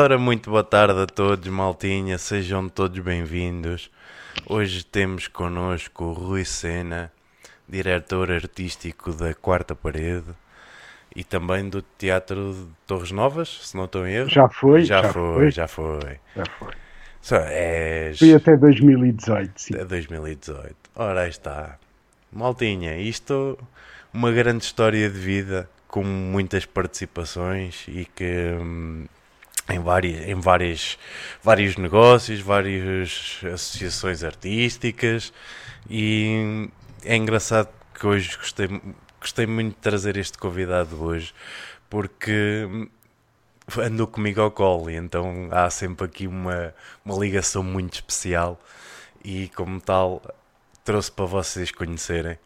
Ora, muito boa tarde a todos, maltinha, sejam todos bem-vindos. Hoje temos connosco o Rui Sena, diretor artístico da Quarta Parede e também do Teatro de Torres Novas, se não estou em erro. Já foi, já, já foi, foi. já foi. Já foi. Só és... Foi até 2018, sim. É 2018. Ora, aí está. Maltinha, isto uma grande história de vida com muitas participações e que hum, em, várias, em várias, vários negócios, várias associações artísticas e é engraçado que hoje gostei, gostei muito de trazer este convidado hoje porque andou comigo ao colo e então há sempre aqui uma, uma ligação muito especial e como tal trouxe para vocês conhecerem.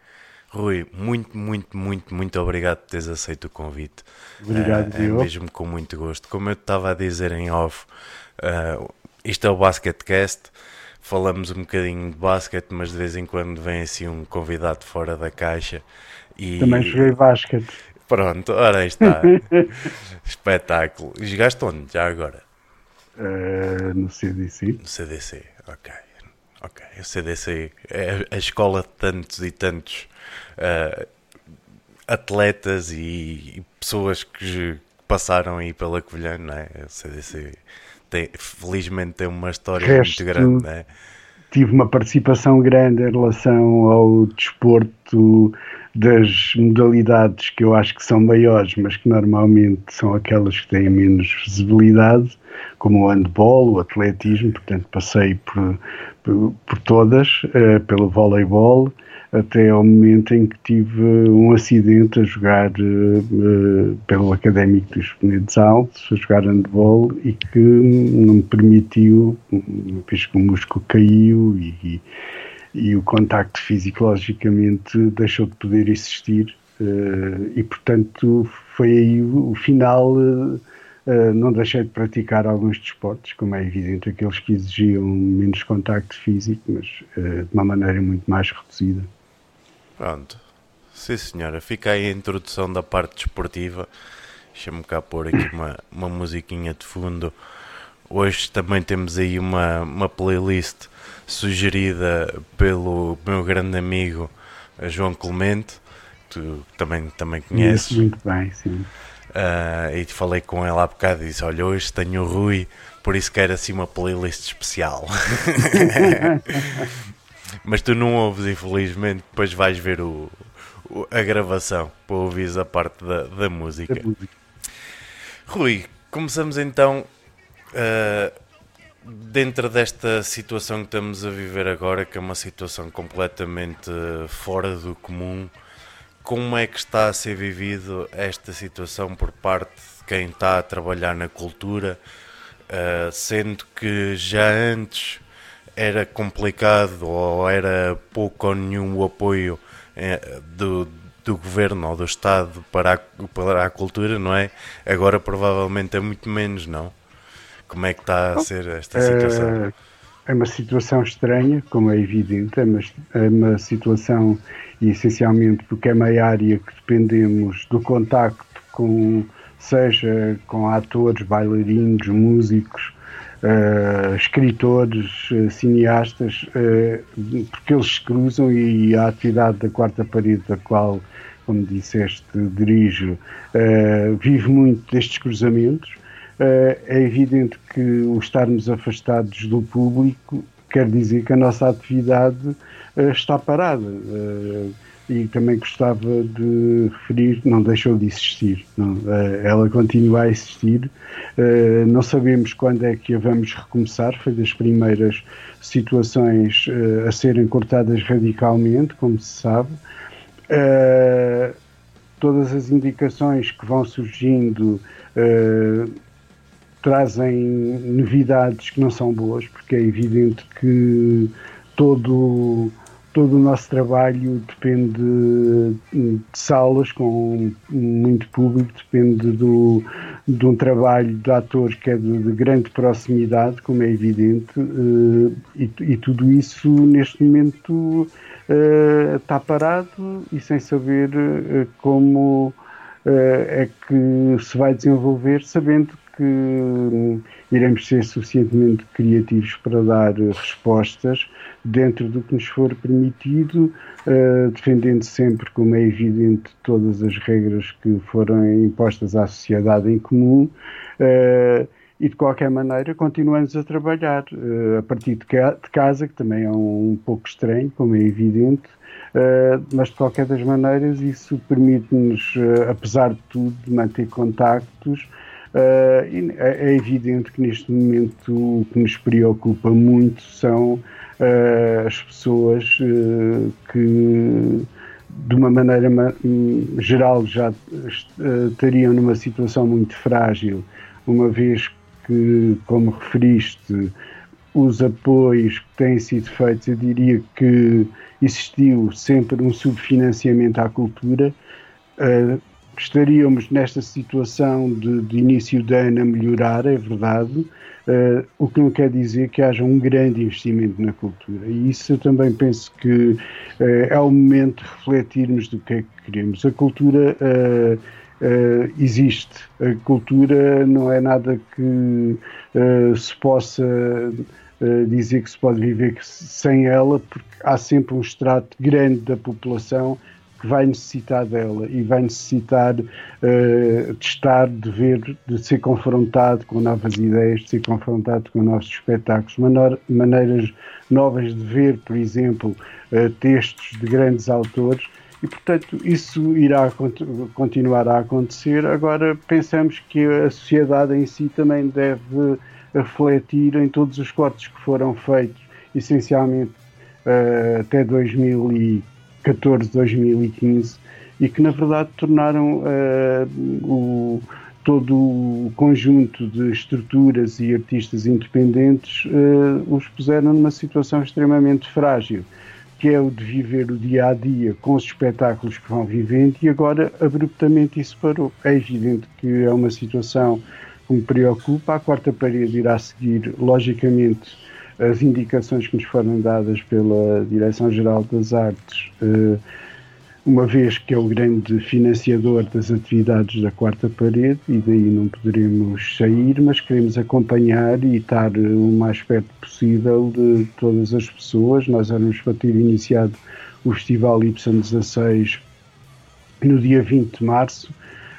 Rui, muito, muito, muito, muito obrigado por teres aceito o convite. Obrigado, Diogo. mesmo com muito gosto. Como eu estava a dizer em off, eh, isto é o Basketcast. Falamos um bocadinho de basquete, mas de vez em quando vem assim um convidado fora da caixa. E Também joguei basquete. pronto, ora aí está. Espetáculo. E Jogaste onde? Já agora? eh, no CDC. No CDC, ok. Ok, o CDC é a escola de tantos e tantos ah, atletas e, e pessoas que passaram aí pela Covilhã, não é? O CDC tem, felizmente tem uma história Resto- muito grande, não é? Tive uma participação grande em relação ao desporto das modalidades que eu acho que são maiores, mas que normalmente são aquelas que têm menos visibilidade, como o handball, o atletismo, portanto passei por, por, por todas, eh, pelo voleibol, até ao momento em que tive um acidente a jogar eh, pelo Académico dos Penedos Altos, a jogar handball e que não me permitiu, vez que o músculo caiu e, e o contacto físico logicamente deixou de poder existir eh, e portanto foi aí o, o final eh, eh, não deixei de praticar alguns desportos, como é evidente, aqueles que exigiam menos contacto físico, mas eh, de uma maneira muito mais reduzida. Pronto. Sim, senhora. Fica aí a introdução da parte desportiva. Deixa-me cá pôr aqui uma, uma musiquinha de fundo. Hoje também temos aí uma, uma playlist sugerida pelo meu grande amigo eh, João Clemente. Tu também, também conheces. Conheço muito bem, sim. Ah, e falei com ele há bocado e disse: Olha, hoje tenho o Rui, por isso quero assim uma playlist especial. Mas tu não ouves, infelizmente, depois vais ver o, o- a gravação para ouvires a parte da, da música. Da música. Rui, começamos então ah, dentro desta situação que estamos a viver agora, que é uma situação completamente fora do comum. Como é que está a ser vivido esta situação por parte de quem está a trabalhar na cultura, ah, sendo que já antes era complicado ou era pouco ou nenhum o apoio eh, do, do governo ou do Estado para a, para a cultura, não é? Agora provavelmente é muito menos, não? Como é que está a ser esta situação? Eh, É uma situação estranha, como é evidente, é uma, é uma situação, e essencialmente porque é uma área que dependemos do contacto com, seja com atores, bailarinos, músicos, eh, escritores, eh, cineastas, eh, porque eles se cruzam e a atividade da quarta parede, da qual, como disseste, dirijo, vive muito destes cruzamentos. É evidente que o estarmos afastados do público quer dizer que a nossa atividade está parada. E também gostava de referir, não deixou de existir. Não, eh, ela continua a existir. Eh, não sabemos quando é que a vamos recomeçar. Foi das primeiras situações eh, a serem cortadas radicalmente, como se sabe. Todas as indicações que vão surgindo trazem novidades que não são boas, porque é evidente que todo, todo o nosso trabalho depende de salas com muito público, depende do, de um trabalho de atores que é de, de grande proximidade, como é evidente, eh, e, e tudo isso neste momento eh, está parado e sem saber eh, como é que se vai desenvolver, sabendo que que hum, iremos ser suficientemente criativos para dar respostas dentro do que nos for permitido, uh, defendendo sempre, como é evidente, todas as regras que foram impostas à sociedade em comum. Uh, e de qualquer maneira continuamos a trabalhar uh, a partir de, ca de, casa, que também é um, um, pouco estranho, como é evidente, uh, mas de qualquer das maneiras isso permite-nos, uh, apesar de tudo, manter contactos. É, é, evidente que neste momento o que nos preocupa muito são as pessoas que de uma maneira geral já estariam numa situação muito frágil, uma vez que, como referiste, os apoios que têm sido feitos, eu diria que existiu sempre um subfinanciamento à cultura. Estaríamos nesta situação de, de, início de ano a melhorar, é verdade, uh, o que não quer dizer que haja um grande investimento na cultura. E isso eu também penso que uh, é o momento de refletirmos do que é que queremos. A cultura uh, existe. A cultura não é nada que se possa dizer que se pode viver sem ela, porque há sempre um extrato grande da população vai necessitar dela e vai necessitar de estar, de ver, de ser confrontado com novas ideias, de ser confrontado com novos espetáculos, maneiras novas de ver, por exemplo, textos de grandes autores e, portanto, isso irá continuar a acontecer. Agora, pensamos que a sociedade em si também deve refletir em todos os cortes que foram feitos, essencialmente uh, até 2014, 2015, e que, na verdade, tornaram uh, o, todo o conjunto de estruturas e artistas independentes uh, os puseram numa situação extremamente frágil que é o de viver o dia a dia com os espetáculos que vão vivendo e agora abruptamente isso parou. É evidente que é uma situação que me preocupa. A quarta parede irá seguir, logicamente, as indicações que nos foram dadas pela Direção-Geral das Artes. Uh, uma vez que é o grande financiador das atividades da quarta parede e daí não poderemos sair, mas queremos acompanhar e estar o mais perto possível de todas as pessoas. Nós éramos para ter iniciado o Festival Y 16 no dia 20 de março.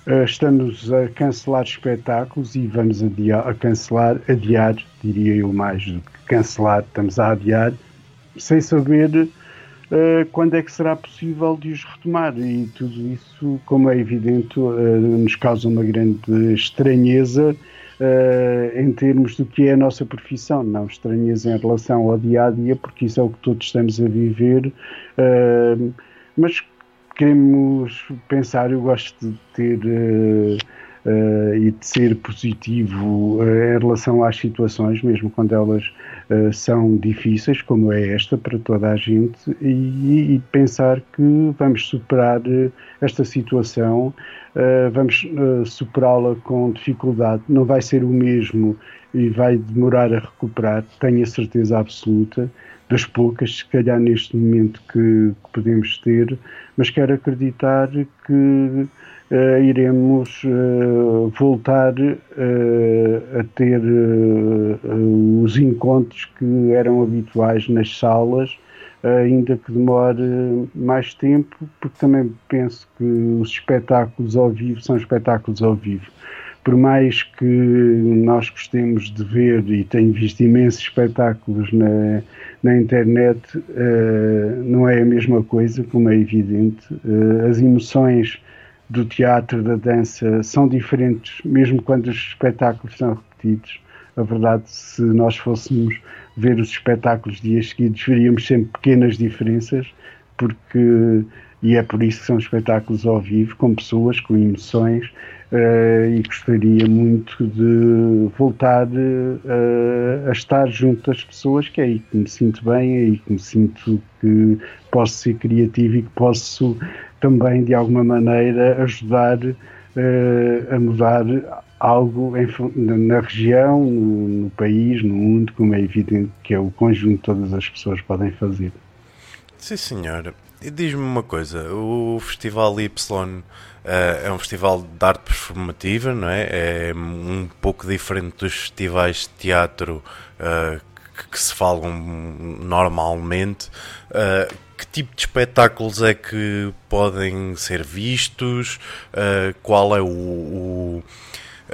Eh, estamos a cancelar espetáculos e vamos a cancelar, adiar, diria eu mais do que cancelar, estamos a adiar, sem saber eh, quando é que será possível de os retomar? E tudo isso, como é evidente, uh, nos causa uma grande estranheza uh, em termos do que é a nossa profissão, não estranheza em relação ao dia a dia, porque isso é o que todos estamos a viver. mas queremos pensar, eu gosto de ter. Uh, e de ser positivo uh, em relação às situações, mesmo quando elas eh, são difíceis, como é esta para toda a gente, e, e pensar que vamos superar uh, esta situação, uh, vamos superá-la com dificuldade. Não vai ser o mesmo e vai demorar a recuperar, tenho a certeza absoluta, das poucas, se calhar neste momento que, que podemos ter, mas quero acreditar que uh, iremos uh, voltar uh, a ter os encontros que eram habituais nas salas, ainda que demore mais tempo, porque também penso que os espetáculos ao vivo são espetáculos ao vivo por mais que nós gostemos de ver e tenho visto imensos espetáculos na, na internet, uh, não é a mesma coisa, como é evidente. Uh, as emoções do teatro, da dança, são diferentes, mesmo quando os espetáculos são repetidos. A verdade, se nós fôssemos ver os espetáculos dias seguidos, veríamos sempre pequenas diferenças, porque e é por isso que são espetáculos ao vivo, com pessoas, com emoções, uh, e gostaria muito de voltar uh, a estar junto das pessoas, que é aí que me sinto bem, é aí que me sinto que posso ser criativo e que posso também, de alguma maneira, ajudar uh, a mudar algo em, na região, no, no, país, no mundo, como é evidente que é o conjunto que todas as pessoas podem fazer. Sim, senhora. E diz-me uma coisa: o Festival Y uh, é um festival de arte performativa, não é? É um pouco diferente dos festivais de teatro uh, que, que, se falam normalmente. Uh, que tipo de espetáculos é que podem ser vistos? Qual é o, o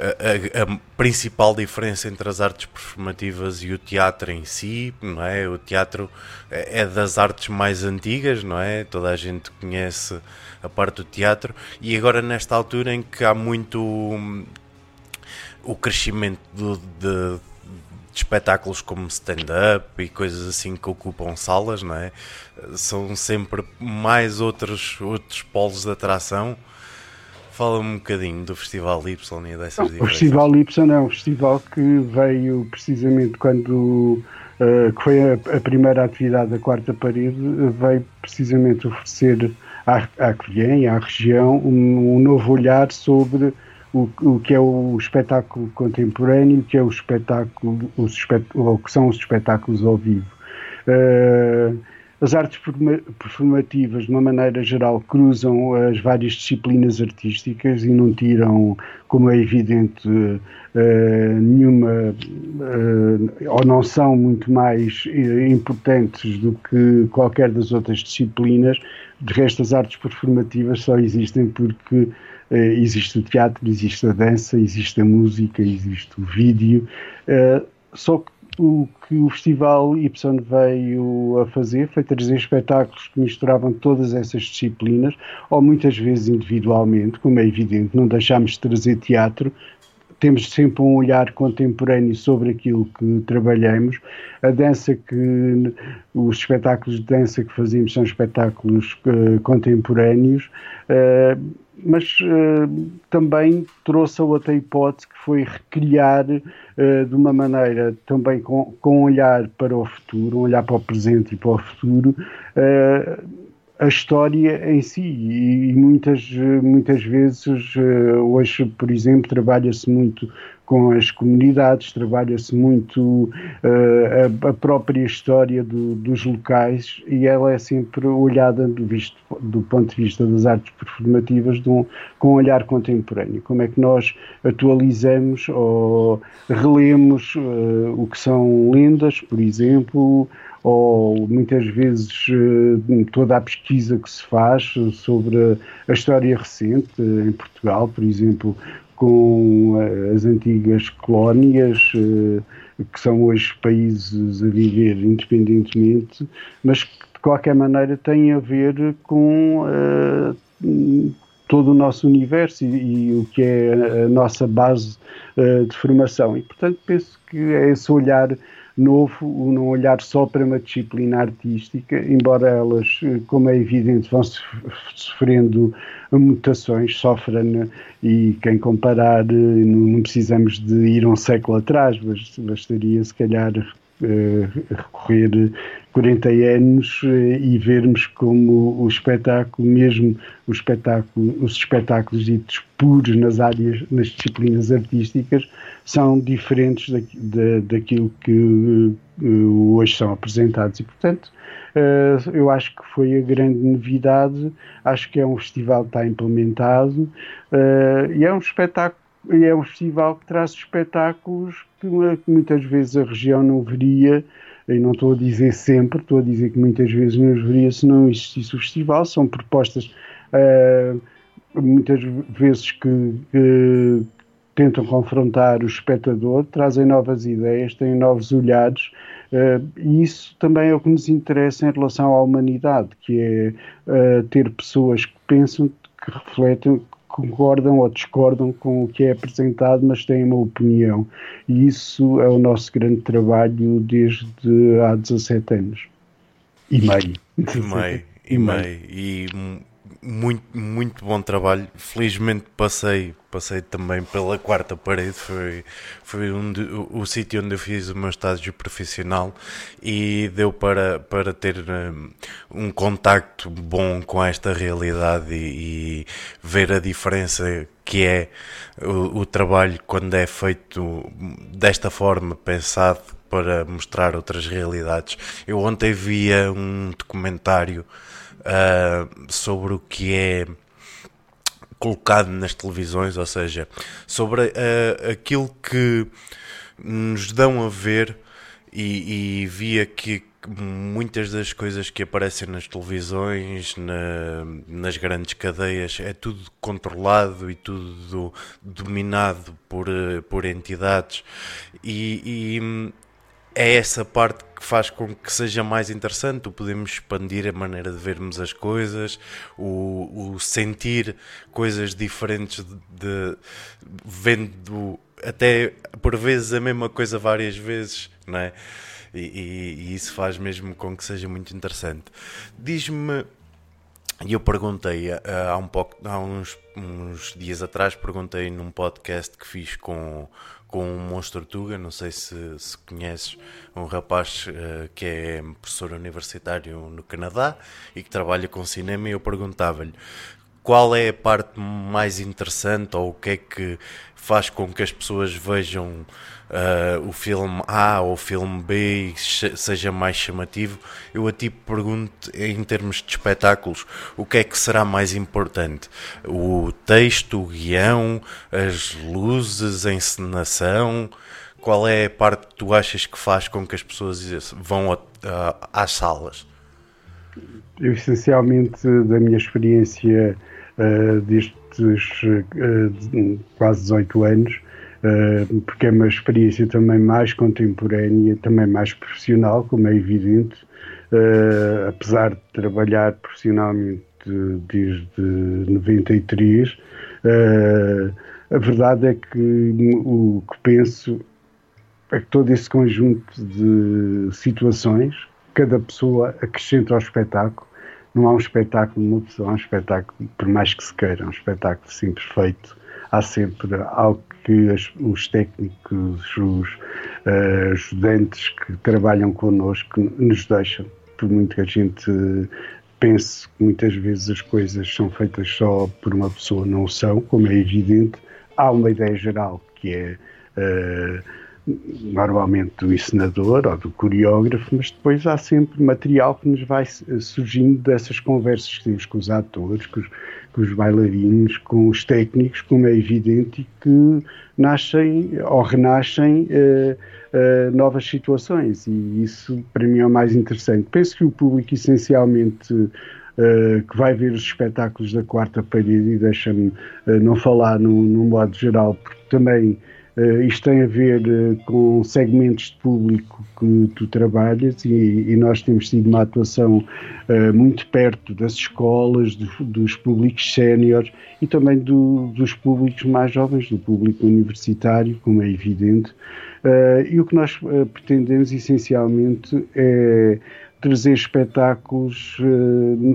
a, a, principal diferença entre as artes performativas e o teatro em si, não é? O teatro é, é das artes mais antigas, não é? Toda a gente conhece a parte do teatro e agora nesta altura em que há muito hum, o crescimento de, de espetáculos como stand-up e coisas assim que ocupam salas, não é? São sempre mais outros, outros polos de atração Fala-me um bocadinho do Festival Y e dessas diferenças. O Festival Y é um festival que veio precisamente quando uh, que foi a, a, primeira atividade da quarta parede, veio precisamente oferecer à, à Covilhã e à região um, um, novo olhar sobre o, o que é o espetáculo contemporâneo, o que é o espetáculo, os espet, o que são os espetáculos ao vivo. Uh, as artes performativas, de uma maneira geral, cruzam as várias disciplinas artísticas e não tiram, como é evidente, uh, nenhuma, uh, ou não são muito mais uh, importantes do que qualquer das outras disciplinas. De resto, as artes performativas só existem porque existe o teatro, existe a dança, existe a música, existe o vídeo. só que o que o Festival Y veio a fazer foi trazer espetáculos que misturavam todas essas disciplinas, ou muitas vezes individualmente, como é evidente, não deixámos de trazer teatro, temos sempre um olhar contemporâneo sobre aquilo que trabalhamos. A dança que os espetáculos de dança que fazemos são espetáculos uh, contemporâneos. Uh, mas uh, também trouxe a outra hipótese que foi recriar de uma maneira também com, com olhar para o futuro, um olhar para o presente e para o futuro, a história em si. E, muitas, muitas vezes, hoje, por exemplo, trabalha-se muito com as comunidades, trabalha-se muito uh, a, a, própria história do, dos locais e ela é sempre olhada do, visto, do ponto de vista das artes performativas um, com um olhar contemporâneo. Como é que nós atualizamos ou relemos uh, o que são lendas, por exemplo, ou muitas vezes uh, toda a pesquisa que se faz sobre a história recente em Portugal, por exemplo, com eh, as antigas colónias, eh, que são hoje países a viver independentemente, mas que de qualquer maneira têm a ver com todo o nosso universo e, e, o que é a nossa base uh, de formação. E, portanto, penso que é esse olhar novo, o não olhar só para uma disciplina artística, embora elas, como é evidente, vão sofrendo mutações, sofrem, e quem comparar, não precisamos de ir um século atrás, bastaria se calhar eh, recorrer 40 anos eh, e vermos como o espetáculo, mesmo o espetáculo, os espetáculos ditos puros nas áreas, nas disciplinas artísticas, são diferentes da, da, daquilo que uh, hoje são apresentados. E, portanto, uh, eu acho que foi a grande novidade. Acho que é um festival que está implementado e é um espetáculo é um festival que traz espetáculos que, muitas vezes a região não veria, e não estou a dizer sempre, estou a dizer que muitas vezes não os veria se não existisse o festival, são propostas uh, muitas vezes que, que, tentam confrontar o espectador, trazem novas ideias, têm novos olhares, uh, e isso também é o que nos interessa em relação à humanidade, que é uh, ter pessoas que pensam, que refletem, concordam ou discordam com o que é apresentado, mas têm uma opinião. E isso é o nosso grande trabalho desde há 17 anos. E meio. E meio. E meio. E muito, muito bom trabalho. Felizmente passei, passei também pela quarta parede. Foi, foi um de, o, o sítio onde eu fiz o meu estágio profissional e deu para, para ter um, um contacto bom com esta realidade e, e ver a diferença que é o, o trabalho quando é feito desta forma, pensado para mostrar outras realidades. Eu ontem via um documentário uh, sobre o que é colocado nas televisões, ou seja, sobre uh, aquilo que nos dão a ver e, e via que muitas das coisas que aparecem nas televisões, na, nas grandes cadeias, é tudo controlado e tudo dominado por, eh, por entidades. E, e é essa parte que faz com que seja mais interessante. O podemos expandir a maneira de vermos as coisas, o, o sentir coisas diferentes de, de, vendo até por vezes a mesma coisa várias vezes, não é? E, e, e isso faz mesmo com que seja muito interessante. Diz-me e eu perguntei uh, há, um pouco, há uns, uns, dias atrás, perguntei num podcast que fiz com, com um Monstro Tuga, não sei se, se conheces, um rapaz uh, que é professor universitário no Canadá e que trabalha com cinema, e eu perguntava-lhe qual é a parte mais interessante ou o que é que faz com que as pessoas vejam uh, o filme A ou o filme B seja mais chamativo. Eu a ti pergunto, em termos de espetáculos, o que é que será mais importante? O texto, o guião, as luzes, a encenação? Qual é a parte que tu achas que faz com que as pessoas vão a, a, às salas? Eu, essencialmente, da minha experiência uh, destes uh, quase 18 anos, uh, porque é uma experiência também mais contemporânea, também mais profissional, como é evidente, uh, apesar de trabalhar profissionalmente desde 93. Uh, eh, a verdade é que o que penso é que todo esse conjunto de situações, cada pessoa acrescenta ao espetáculo. Não há um espetáculo de pessoa, há um espetáculo, por mais que se queira, um espetáculo simples feito. Há sempre algo que as, os técnicos, os uh, ajudantes que trabalham connosco nos deixam, por muito que a gente pense que muitas vezes as coisas são feitas só por uma pessoa, não são, como é evidente, há uma ideia geral que é uh, normalmente do encenador ou do coreógrafo, mas depois há sempre material que nos vai surgindo dessas conversas que temos com os atores, com os, com os bailarinos, com os técnicos, como é evidente, que nascem ou renascem uh, uh, novas situações. E isso, para mim, é o mais interessante. Penso que o público, essencialmente, uh, que vai ver os espetáculos da quarta parede, e deixa-me não falar num, num modo geral, porque também Uh, isto tem a ver uh, com segmentos de público que tu trabalhas e, e nós temos tido uma atuação uh, muito perto das escolas, do, dos públicos séniores e também do, dos públicos mais jovens, do público universitário, como é evidente. e o que nós pretendemos essencialmente é trazer espetáculos,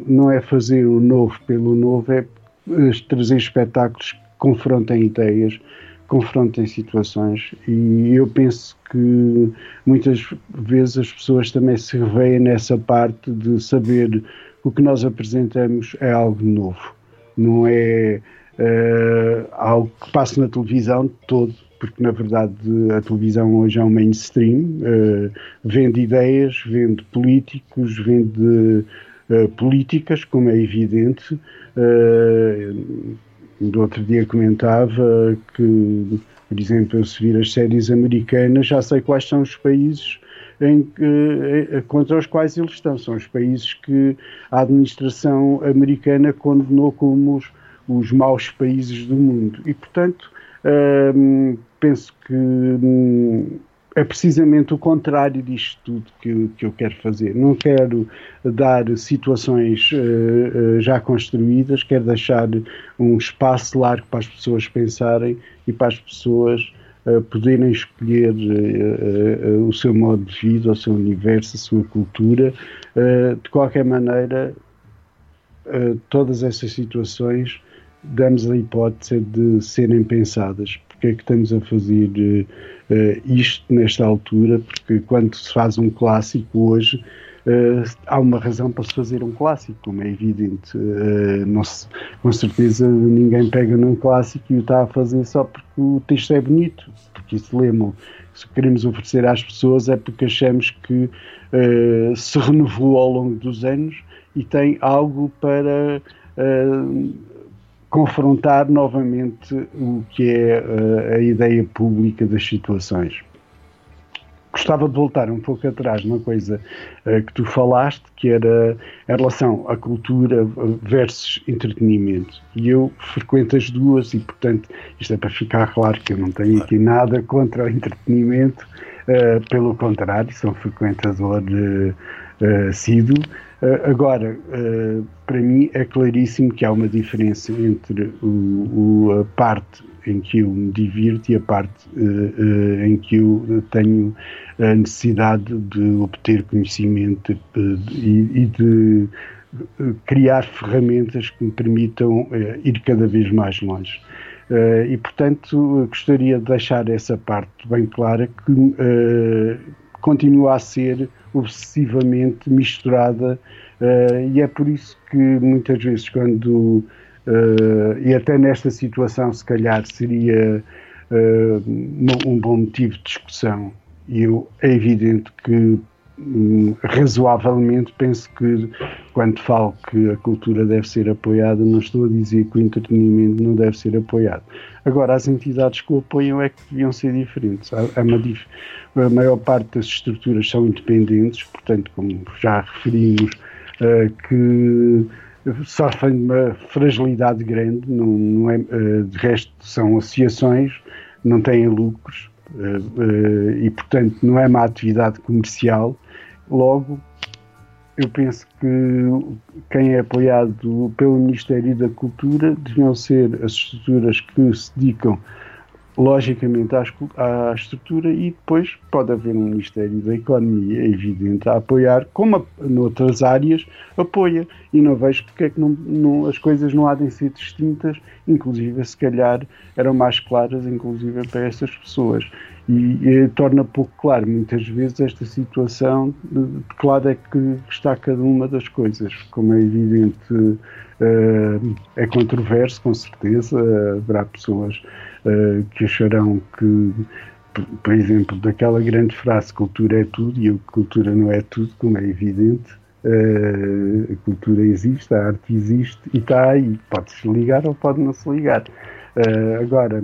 não é fazer o novo pelo novo, é trazer espetáculos que confrontem ideias confrontem situações e eu penso que muitas vezes as pessoas também se revêem nessa parte de saber o que nós apresentamos é algo novo, não é uh, algo que passa na televisão todo, porque na verdade a televisão hoje é um mainstream, uh, vende ideias, vende políticos, vende uh, políticas, como é evidente. Do outro dia comentava que, por exemplo, se vir as séries americanas, já sei quais são os países que, eh, contra os quais eles estão. São os países que a administração americana condenou como os, os maus países do mundo. E, portanto, hum, penso que hum, é precisamente o contrário disto tudo que eu, que eu quero fazer. Não quero dar situações uh, uh, já construídas, quero deixar um espaço largo para as pessoas pensarem e para as pessoas uh, poderem escolher o seu modo de vida, o seu universo, a sua cultura. de qualquer maneira, todas essas situações damos a hipótese de serem pensadas. Porque é que estamos a fazer uh, isto nesta altura, porque quando se faz um clássico hoje, uh, há uma razão para se fazer um clássico, como é evidente. Uh, se, com certeza ninguém pega num clássico e o está a fazer só porque o texto é bonito, porque isso lembram. Se queremos oferecer às pessoas é porque achamos que se renovou ao longo dos anos e tem algo para confrontar novamente o que é uh, a ideia pública das situações. Gostava de voltar um pouco atrás numa coisa uh, que tu falaste, que era em relação à cultura versus entretenimento. E eu frequento as duas e, portanto, isto é para ficar claro que eu não tenho aqui nada contra o entretenimento, uh, pelo contrário, sou um frequentador assíduo. Uh, agora, uh, para mim é claríssimo que há uma diferença entre o, o, a parte em que eu me divirto e a parte uh, em que eu tenho a necessidade de obter conhecimento e, e, de criar ferramentas que me permitam ir cada vez mais longe. e, portanto, gostaria de deixar essa parte bem clara que continua a ser obsessivamente misturada uh, e é por isso que muitas vezes quando uh, e até nesta situação se calhar seria uh, um bom motivo de discussão. E eu, é evidente que razoavelmente penso que quando falo que a cultura deve ser apoiada não estou a dizer que o entretenimento não deve ser apoiado agora as entidades que o apoiam é que deviam ser diferentes uma dif a maior parte das estruturas são independentes, portanto, como já referimos, uh, que sofrem de uma fragilidade grande, não, não é, uh, de resto são associações, não têm lucros uh, e, portanto, não é uma atividade comercial. Logo, eu penso que quem é apoiado pelo Ministério da Cultura deviam ser as estruturas que se dedicam logicamente à, estrutura e depois pode haver um Ministério da Economia, é evidente, a apoiar, como a, noutras áreas apoia, e não vejo porque é que não, não, as coisas não há de ser distintas, inclusive se calhar eram mais claras, inclusive para essas pessoas. E, e torna pouco claro, muitas vezes, esta situação de, que lado é que está cada uma das coisas, como é evidente, uh, é controverso, com certeza, haverá pessoas uh, que acharão que, por exemplo, daquela grande frase cultura é tudo e a cultura não é tudo, como é evidente. Uh, a cultura existe, a arte existe e está aí. Pode-se ligar ou pode não se ligar. Agora,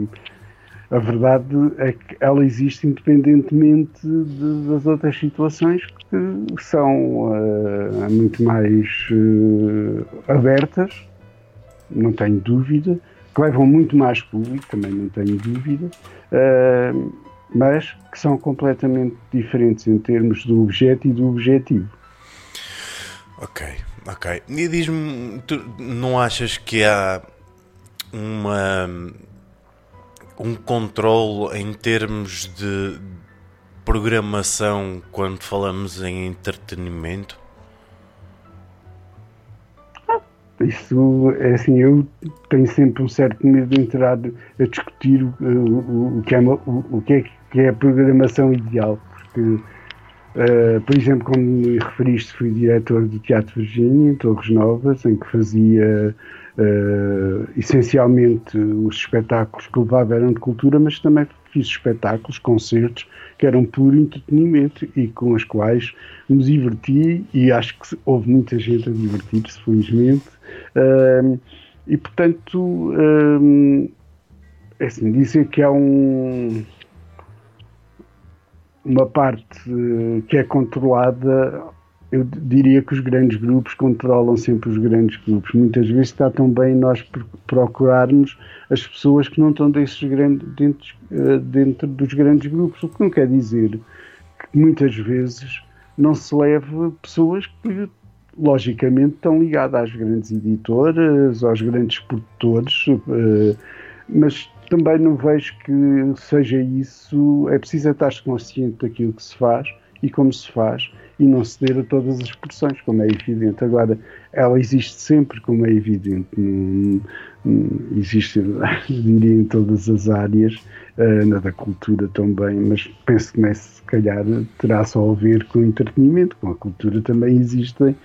a verdade é que ela existe independentemente de, das outras situações que são uh, muito mais uh, abertas, não tenho dúvida, que levam muito mais público, também não tenho dúvida, uh, mas que são completamente diferentes em termos do objeto e do objetivo. Ok, ok. E diz-me, tu não achas que há uma um controle em termos de programação quando falamos em entretenimento? Isso é assim, eu tenho sempre um certo medo de entrar a discutir o, o, o que, é, o, o que, é, que é a programação ideal, porque, uh, por exemplo, como me referiste, fui diretor do Teatro Virgínia, em Torres Novas, em que fazia uh, essencialmente os espetáculos que levava eram de cultura, mas também fiz espetáculos, concertos que eram puro entretenimento e com os quais me diverti e acho que houve muita gente a divertir-se, felizmente. Uh, e portanto, uh, é assim, dizer que há um, uma parte que é controlada eu diria que os grandes grupos controlam sempre os grandes grupos. Muitas vezes está tão bem nós procurarmos as pessoas que não estão desses grandes, dentro, eh, dentro dos grandes grupos, o que não quer dizer que muitas vezes não se leve pessoas que logicamente estão ligadas às grandes editoras, aos grandes produtores, eh, mas também não vejo que seja isso. É preciso estar consciente daquilo que se faz e como se faz e não ceder a todas as pressões, como é evidente. Agora, ela existe sempre, como é evidente, existe, diria, em todas as áreas, uh, na da cultura também, mas penso que se calhar terá só a ver com o entretenimento, com a cultura também existem,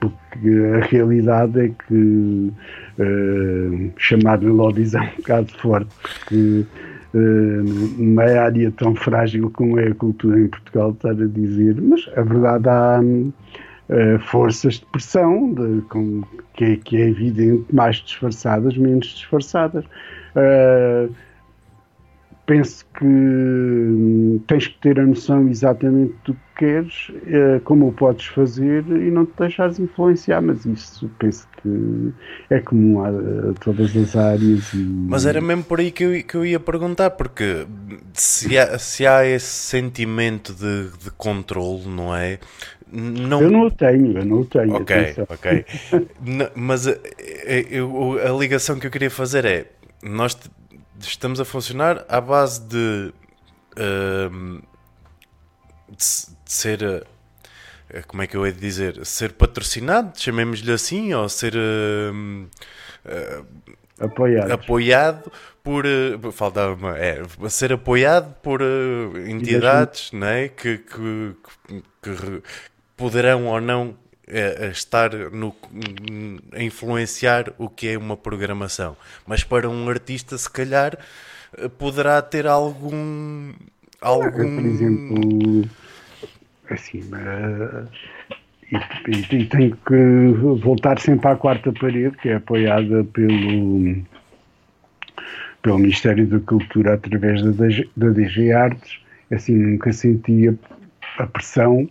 porque a realidade é que uh, chamar-lhe lobbies é um bocado forte, porque eh, numa área tão frágil como é a cultura em Portugal, estar a dizer, mas a verdade há, uh, forças de pressão, de, com, que, é, que, é, evidente, mais disfarçadas, menos disfarçadas. Uh, penso que hum, tens que ter a noção exatamente do que queres, uh, como o podes fazer e não te deixares influenciar, mas isso penso que é comum a, todas as áreas. E... Mas era mesmo por aí que eu, que eu ia perguntar, porque se há, se há esse sentimento de, de controle, não é? Não... Eu não o tenho, eu não o tenho. Ok, atenção. ok. mas a, eh, a, a, ligação que eu queria fazer é: nós estamos a funcionar à base de, uh, de, de ser. Uh, como é que eu hei de dizer? Ser patrocinado, chamemos-lhe assim, ou ser. Uh, apoiado. apoiado por falta uma, é, ser apoiado por entidades né, que, que, que, poderão ou não é, estar no, a influenciar o que é uma programação. Mas para um artista, se calhar, poderá ter algum. algum... Por exemplo, assim, e, e, e tenho que voltar sempre à quarta parede, que é apoiada pelo, pelo Ministério da Cultura através da, da DG Artes. Assim, nunca sentia a pressão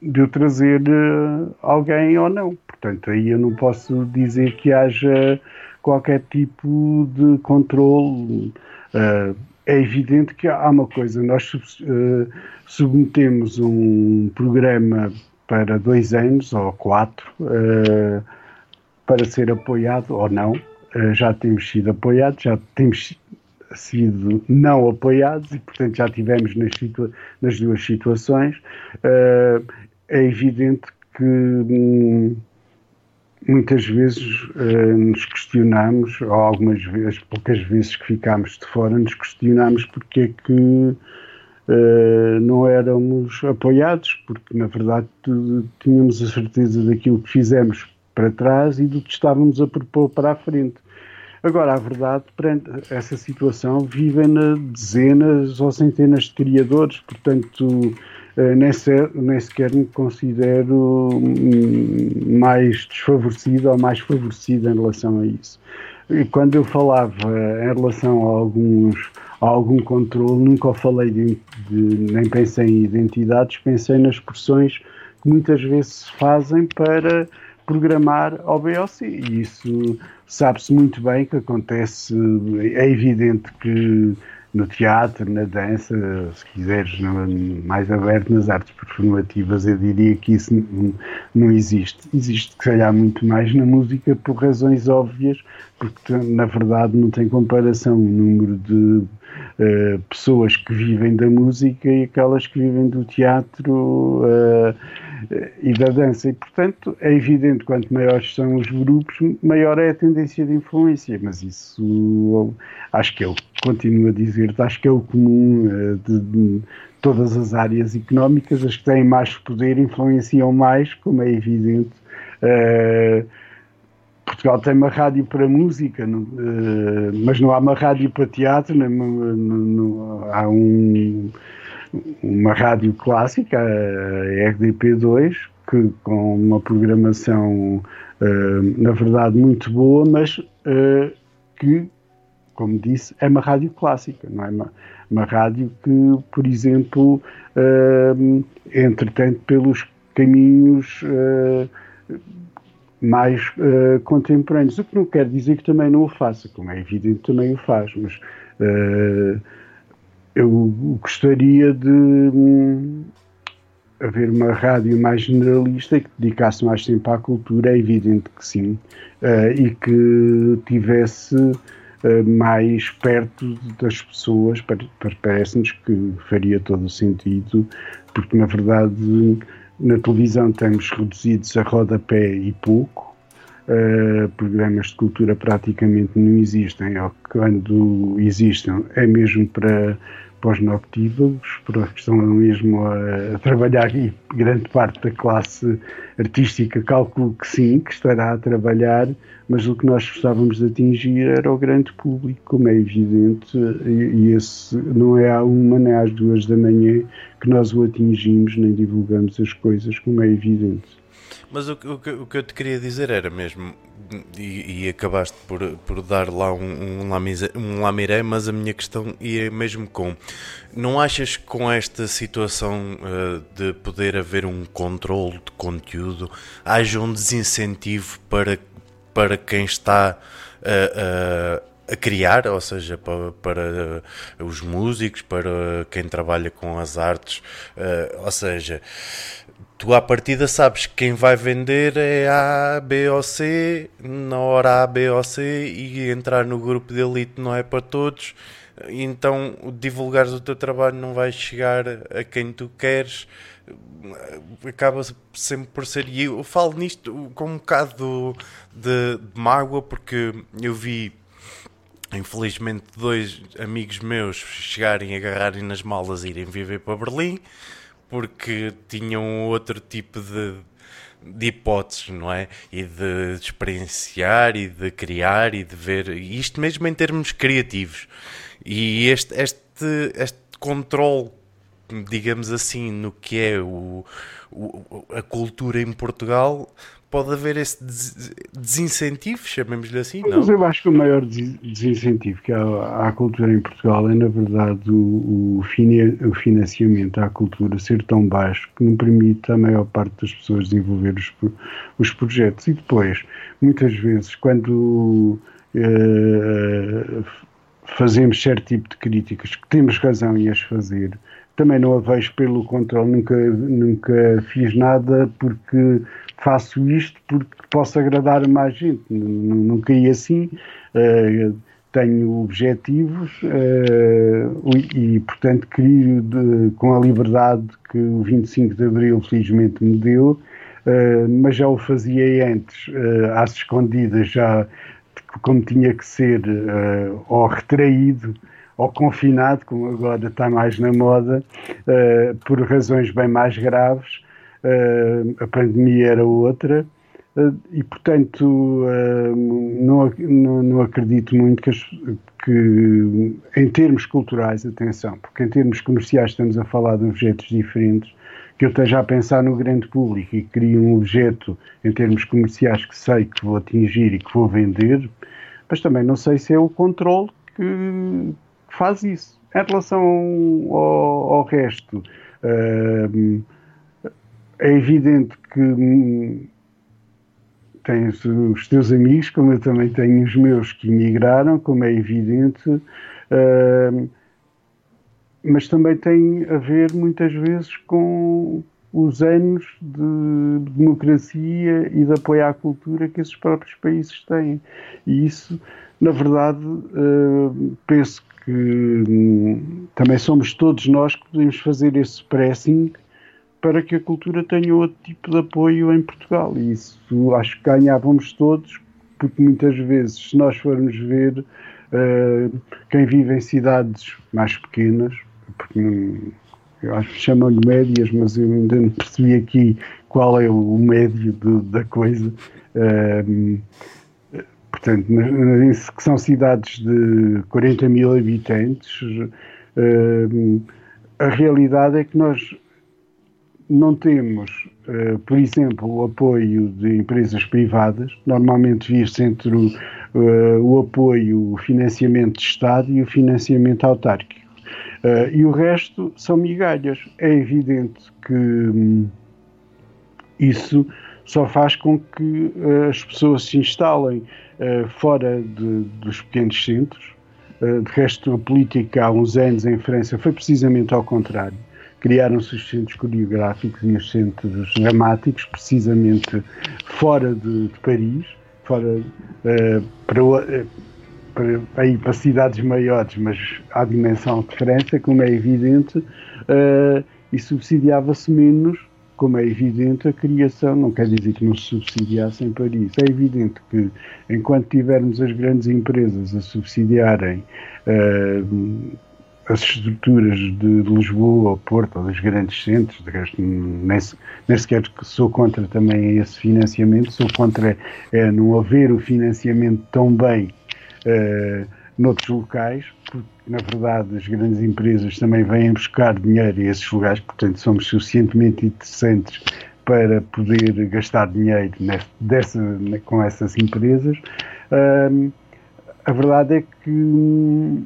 de eu trazer uh, alguém ou não. Portanto, aí eu não posso dizer que haja qualquer tipo de controle. Uh, é evidente que há uma coisa, nós uh, submetemos um programa para dois anos ou quatro para ser apoiado ou não. já temos sido apoiados, já temos sido não apoiados e, portanto, já tivemos nas, nas duas situações. É evidente que hum, muitas vezes uh, nos questionamos, ou algumas vezes, poucas vezes que ficámos de fora, nos questionamos porque é que uh, não éramos apoiados, porque na verdade tínhamos a certeza daquilo que fizemos para trás e do que estávamos a propor para a frente. Agora, a verdade, perante essa situação, vivem dezenas ou centenas de criadores, portanto, nem, ser, nem sequer me considero hum, mais desfavorecido ou mais favorecido em relação a isso. E quando eu falava em relação a alguns a algum controle, nunca falei de, de, nem pensei em identidades, pensei nas expressões que muitas vezes se fazem para programar ao BOC. E isso sabe-se muito bem que acontece, é evidente que no teatro, na dança, se quiseres, mais aberto nas artes performativas, eu diria que isso não existe. Existe, se calhar, muito mais na música por razões óbvias, porque na verdade não tem comparação o número de uh, pessoas que vivem da música e aquelas que vivem do teatro. Uh, e da dança. E, portanto, é evidente quanto maiores são os grupos, maior é a tendência de influência. Mas isso acho que é o continuo a dizer, acho que é o comum eh, de, de, todas as áreas económicas, as que têm mais poder influenciam mais, como é evidente. Uh, Portugal tem uma rádio para música, não, uh, mas não há uma rádio para teatro, não, não, há um uma rádio clássica, a RDP2, que com uma programação, uh, na verdade, muito boa, mas uh, que, como disse, é uma rádio clássica, não é? Uma, uma rádio que, por exemplo, uh, entretanto, pelos caminhos mais contemporâneos, o que não quer dizer que também não o faça, como é evidente, também o faz, mas eu gostaria de hum, haver uma rádio mais generalista e que dedicasse mais tempo à cultura, é evidente que sim, uh, e que tivesse uh, mais perto das pessoas, parece-nos que faria todo o sentido, porque na verdade na televisão estamos reduzidos a rodapé e pouco, Uh, programas de cultura praticamente não existem, ou quando existem é mesmo para para os noctívagos, para que estão mesmo a, a, trabalhar e grande parte da classe artística calculo que sim, que estará a trabalhar, mas o que nós gostávamos de atingir era o grande público, como é evidente, e, e esse não é à uma nem às duas da manhã que nós o atingimos, nem divulgamos as coisas, como é evidente. Mas o, o, o, que eu te queria dizer era mesmo, e, e acabaste por, por dar lá um, um, lamise, um lamiré, mas a minha questão ia mesmo com: não achas que com esta situação uh, de poder haver um controle de conteúdo, haja um desincentivo para, para quem está a. Uh, a criar, ou seja, para, para os músicos, para quem trabalha com as artes, uh, ou seja, tu à partida sabes que quem vai vender é A, B ou C, na hora A, B ou C, e entrar no grupo de elite não é para todos, então divulgares o teu trabalho não vai chegar a quem tu queres, acaba sempre por ser. E eu falo nisto com um bocado de, de mágoa, porque eu vi infelizmente dois amigos meus chegarem, agarrarem nas malas e irem viver para Berlim porque tinham outro tipo de, de hipóteses, não é? E de experienciar e de criar e de ver, isto mesmo em termos criativos. E este, este, este controle, digamos assim, no que é o, o a cultura em Portugal pode haver esse desincentivo, chamemos-lhe assim, não? Mas eu acho que o maior desincentivo que há à cultura em Portugal é, na verdade, o, o, financiamento à cultura ser tão baixo que não permite à maior parte das pessoas desenvolver os, os projetos. E depois, muitas vezes, quando uh, fazemos certo tipo de críticas, que temos razão em as fazer, também não a vejo pelo controle, nunca, nunca fiz nada porque faço isto porque posso agradar mais gente. Não caí assim. Uh, tenho objetivos uh, e, portanto, de, com a liberdade que o 25 de Abril felizmente me deu, uh, mas já o fazia antes, às escondidas, já como tinha que ser, ou retraído, ou confinado, como agora está mais na moda, por razões bem mais graves, uh, a pandemia era outra, uh, e portanto uh, não, não, não, acredito muito que, as, que, em termos culturais, atenção, porque em termos comerciais estamos a falar de objetos diferentes, que eu esteja a pensar no grande público e crio um objeto em termos comerciais que sei que vou atingir e que vou vender, mas também não sei se é o controle que faz isso. Em relação ao, ao resto, uh, é evidente que hum, tens os teus amigos, como eu também tenho os meus que emigraram, como é evidente, uh, mas também tem a ver muitas vezes com os anos de democracia e de apoio à cultura que esses próprios países têm. E isso, na verdade, uh, penso que hum, também somos todos nós que podemos fazer esse pressing para que a cultura tenha outro tipo de apoio em Portugal. E isso acho que ganhávamos todos, porque muitas vezes, se nós formos ver uh, quem vive em cidades mais pequenas, porque eu acho que chamam-lhe médias, mas eu ainda não percebi aqui qual é o médio de, da coisa. Uh, portanto, que são cidades de 40 mil habitantes, uh, a realidade é que nós não temos, uh, por exemplo, o apoio de empresas privadas, normalmente vive-se entre o, uh, o apoio, o financiamento de Estado e o financiamento autárquico. Uh, e o resto são migalhas. É evidente que hum, isso só faz com que as pessoas se instalem fora de, dos pequenos centros. de resto, a política há uns anos em França foi precisamente ao contrário criaram-se os centros coreográficos e os centros dramáticos, precisamente fora de, de Paris, fora uh, para, uh, para, aí, para cidades maiores, mas à dimensão de França, como é evidente, uh, e subsidiava-se menos, como é evidente, a criação, não quer dizer que não se subsidiasse em Paris. É evidente que, enquanto tivermos as grandes empresas a subsidiarem as estruturas de Lisboa ou Porto ou dos grandes centros, de resto nem, nem sequer sou contra também esse financiamento, sou contra é, não haver o financiamento tão bem uh, noutros locais, porque na verdade as grandes empresas também vêm buscar dinheiro a esses lugares, portanto somos suficientemente interessantes para poder gastar dinheiro dessa, com essas empresas. A verdade é que hum,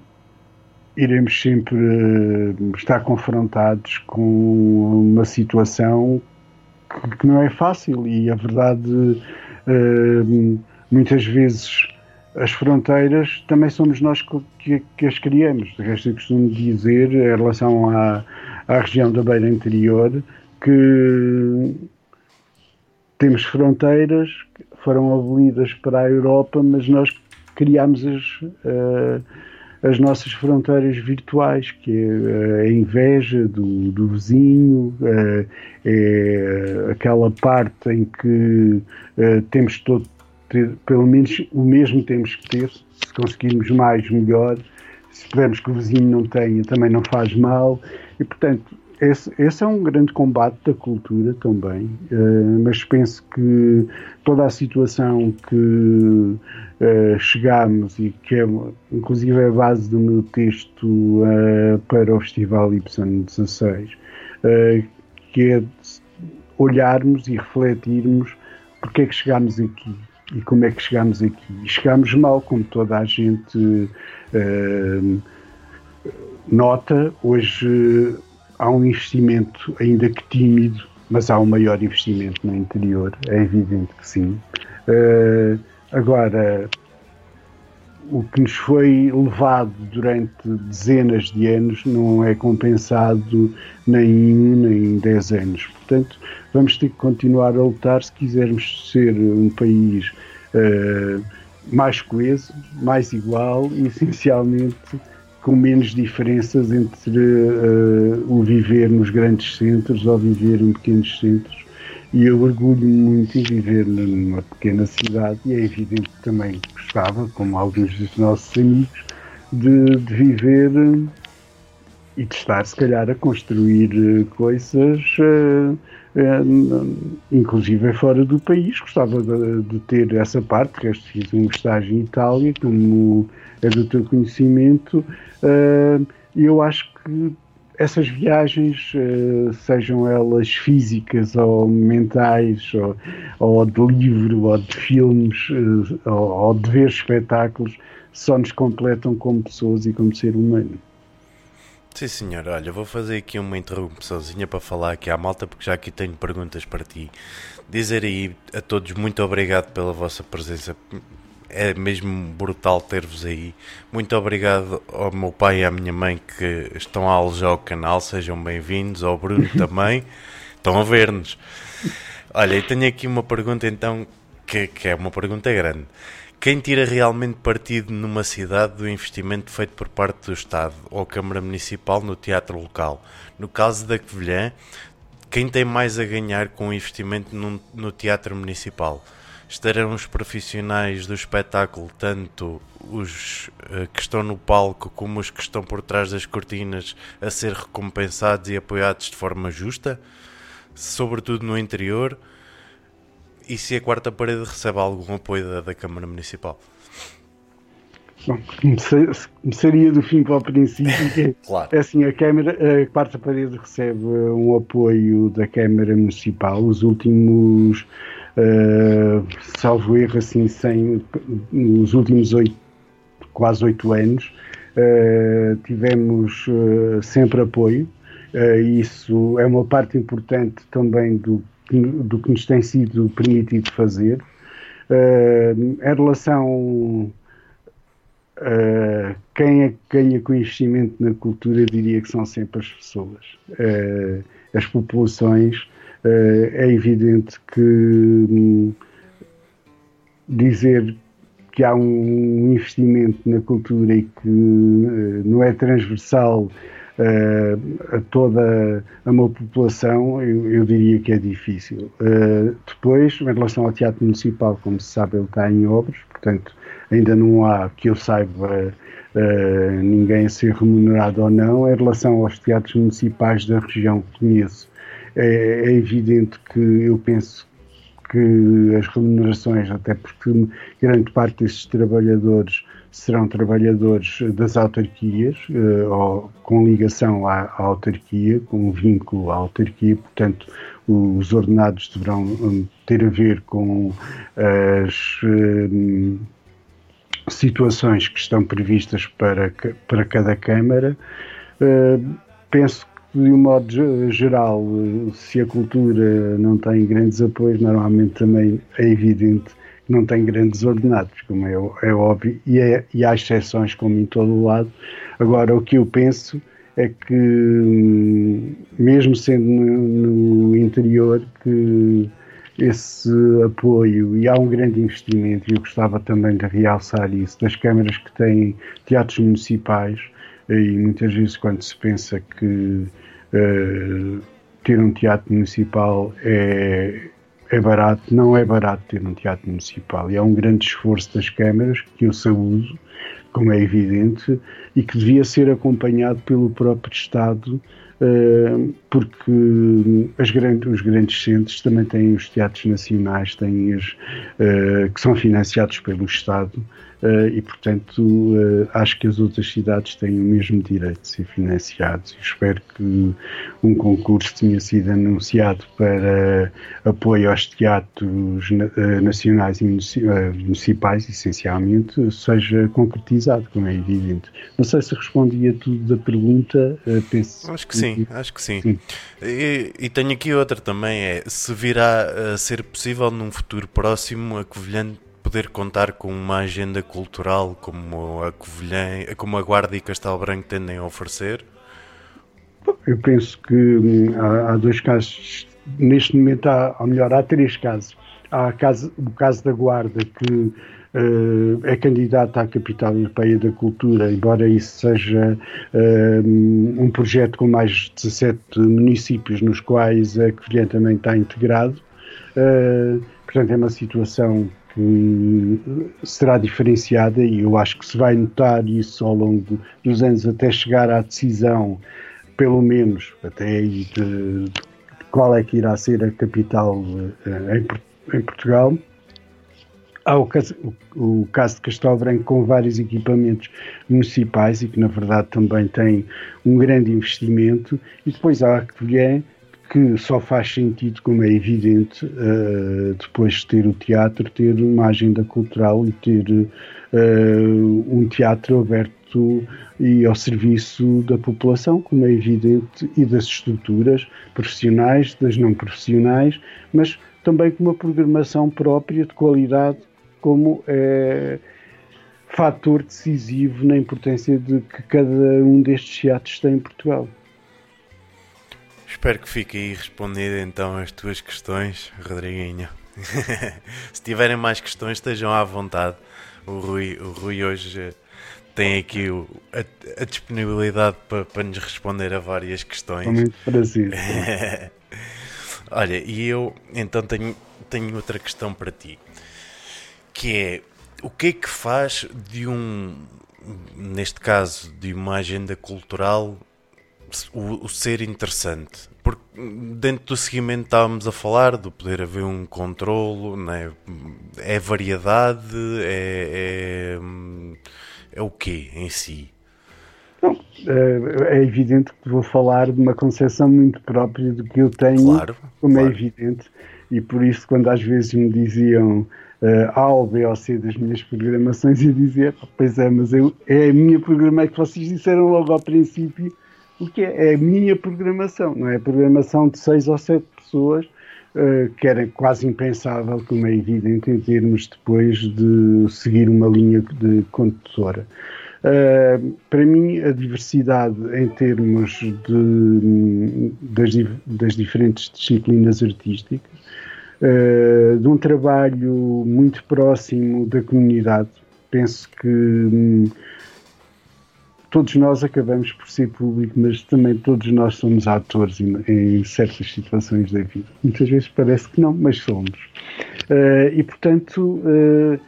iremos sempre uh, estar confrontados com uma situação que, não é fácil e a verdade uh, muitas vezes as fronteiras também somos nós que, que as criamos. De resto, eu costumo dizer, em relação à, à região da beira interior, que temos fronteiras que foram abolidas para a Europa, mas nós criámos as, uh, as nossas fronteiras virtuais, que é a inveja do, do vizinho, uh, é aquela parte em que uh, temos todo ter, pelo menos o mesmo temos que ter, se conseguirmos mais, melhor. Se pudermos que o vizinho não tenha, também não faz mal. E, portanto, esse, esse é um grande combate da cultura também, uh, mas penso que toda a situação que uh, chegámos e que é, inclusive é a base do meu texto uh, para o Festival Y16, que é olharmos e refletirmos porque é que chegámos aqui e como é que chegámos aqui? E chegámos mal, como toda a gente nota. Hoje há um investimento, ainda que tímido, mas há um maior investimento no interior, é evidente que sim. Uh, agora, o que nos foi levado durante dezenas de anos não é compensado nem em um nem em dez anos. Portanto, vamos ter que continuar a lutar se quisermos ser um país uh, mais coeso, mais igual e essencialmente com menos diferenças entre uh, o viver nos grandes centros ou viver em pequenos centros. E eu orgulho muito em viver numa pequena cidade e é evidente que também gostava, como alguns dos nossos amigos, de, de viver e de estar, se calhar, a construir coisas uh, é, inclusive fora do país. Gostava de, de ter essa parte, que fiz um estágio em Itália, como é do teu conhecimento, uh, e eu acho que essas viagens, uh, sejam elas físicas ou mentais, ou, ou de livro, ou de filmes, uh, ou, ou de ver espetáculos, só nos completam como pessoas e como ser humano. Sim, senhor. Olha, vou fazer aqui uma interrupçãozinha para falar aqui à malta, porque já aqui tenho perguntas para ti. Dizer aí a todos muito obrigado pela vossa presença. É mesmo brutal ter-vos aí. Muito obrigado ao meu pai e à minha mãe que estão a alojar o canal. Sejam bem-vindos. Ao Bruno também. Estão a ver-nos. Olha, e tenho aqui uma pergunta então, que, que é uma pergunta grande. Quem tira realmente partido numa cidade do investimento feito por parte do Estado ou Câmara Municipal no teatro local? No caso da Covilhã, quem tem mais a ganhar com o investimento no, no teatro municipal? Estarão os profissionais do espetáculo, tanto os uh, que estão no palco como os que estão por trás das cortinas, a ser recompensados e apoiados de forma justa? Sobretudo no interior? e se a quarta parede recebe algum apoio da, da Câmara Municipal? Bom, começaria do fim para o princípio. É, claro. É assim, a, Câmara, a quarta parede recebe um apoio da Câmara Municipal. Os últimos, uh, salvo erro, assim, sem, nos últimos oito, quase oito anos, uh, tivemos uh, sempre apoio. isso é uma parte importante também do do que nos tem sido permitido fazer. Em relação uh, quem é ganha com investimento na cultura, diria que são sempre as pessoas. Uh, as populações, é evidente que um, dizer que há um investimento na cultura e que não é transversal uh, a toda a uma população, eu, eu, diria que é difícil. Depois, em relação ao Teatro Municipal, como se sabe, ele está em obras, portanto, ainda não há, que eu saiba, ninguém a ser remunerado ou não. Em relação aos teatros municipais da região que conheço, é, é evidente que eu penso que as remunerações, até porque grande parte desses trabalhadores serão trabalhadores das autarquias, ou com ligação à, à autarquia, com vínculo à autarquia, portanto, os ordenados deverão hum, ter a ver com as hum, situações que estão previstas para, para cada Câmara. Uh, penso de um modo geral, se a cultura não tem grandes apoios, normalmente também é evidente que não tem grandes ordenados, como é, é óbvio, e, é, e há exceções, como em todo o lado. Agora, o que eu penso é que, hum, mesmo sendo no, no interior, que esse apoio e há um grande investimento, e eu gostava também de realçar isso, das câmaras que têm teatros municipais, e muitas vezes quando se pensa que uh, ter um teatro municipal é, é barato, não é barato ter um teatro municipal, e há um grande esforço das câmaras, que eu saúdo, como é evidente, e que devia ser acompanhado pelo próprio Estado eh, porque grandes, os grandes centros também têm os teatros nacionais, têm os, uh, que são financiados pelo Estado e, portanto, acho que as outras cidades têm o mesmo direito de ser financiados. espero que um concurso tenha sido anunciado para apoio aos teatros nacionais e municipais, essencialmente, seja concretizado, como é evidente. Não sei se respondi a tudo da pergunta. penso acho que sim acho que sim. sim. E, e, tenho aqui outra também, é se virá a ser possível num futuro próximo a Covilhã poder contar com uma agenda cultural como a Covilhã, como a Guarda e Castelo Branco tendem a oferecer? Eu penso que hum, há, há dois casos, neste momento há, ou melhor, há três casos. Há o caso da Guarda que uh, é candidata à Capital Europeia da Cultura, embora isso seja uh, um projeto com mais de 17 municípios nos quais a Covilhã também está integrado. Uh, portanto, é uma situação que será diferenciada e eu acho que se vai notar isso ao longo dos anos até chegar à decisão, pelo menos até de, de qual é que irá ser a capital em, em Portugal. Há o caso, o, o caso de Castelo Branco com vários equipamentos municipais e que na verdade também tem um grande investimento e depois há a Covilhã que só faz sentido, como é evidente, uh, depois de ter o teatro, ter uma agenda cultural e ter uh, um teatro aberto e ao serviço da população, como é evidente, e das estruturas profissionais, das não profissionais, mas também com uma programação própria de qualidade como é, fator decisivo na importância de que cada um destes teatros tem em Portugal. Espero que fique aí respondido então as tuas questões, Rodriguinho. Se tiverem mais questões, estejam à vontade. O Rui, o Rui hoje tem aqui o, a, a, disponibilidade para, para nos responder a várias questões. Com muito prazer. Olha, e eu então tenho, tenho outra questão para ti que é o que é que faz de um, neste caso, de uma agenda cultural o, o, ser interessante? Porque dentro do seguimento estávamos a falar do poder haver um controlo, né? é variedade, é, é, é o quê em si? Não, é, é evidente que vou falar de uma concepção muito própria do que eu tenho, claro, como é claro. é evidente, e por isso quando às vezes me diziam uh, A ou B ou C das minhas programações e dizer, pois é, mas eu, é a minha programação, é que vocês disseram logo ao princípio, o que é? A minha programação, não é a programação de seis ou sete pessoas, uh, que era quase impensável, como é evidente, em termos depois de seguir uma linha de condutora. Uh, para mim, a diversidade em termos de, das, das diferentes disciplinas artísticas uh, de um trabalho muito próximo da comunidade. Penso que hum, todos nós acabamos por ser público, mas também todos nós somos atores em, em, certas situações da vida. Muitas vezes parece que não, mas somos. Uh, e portanto. Uh,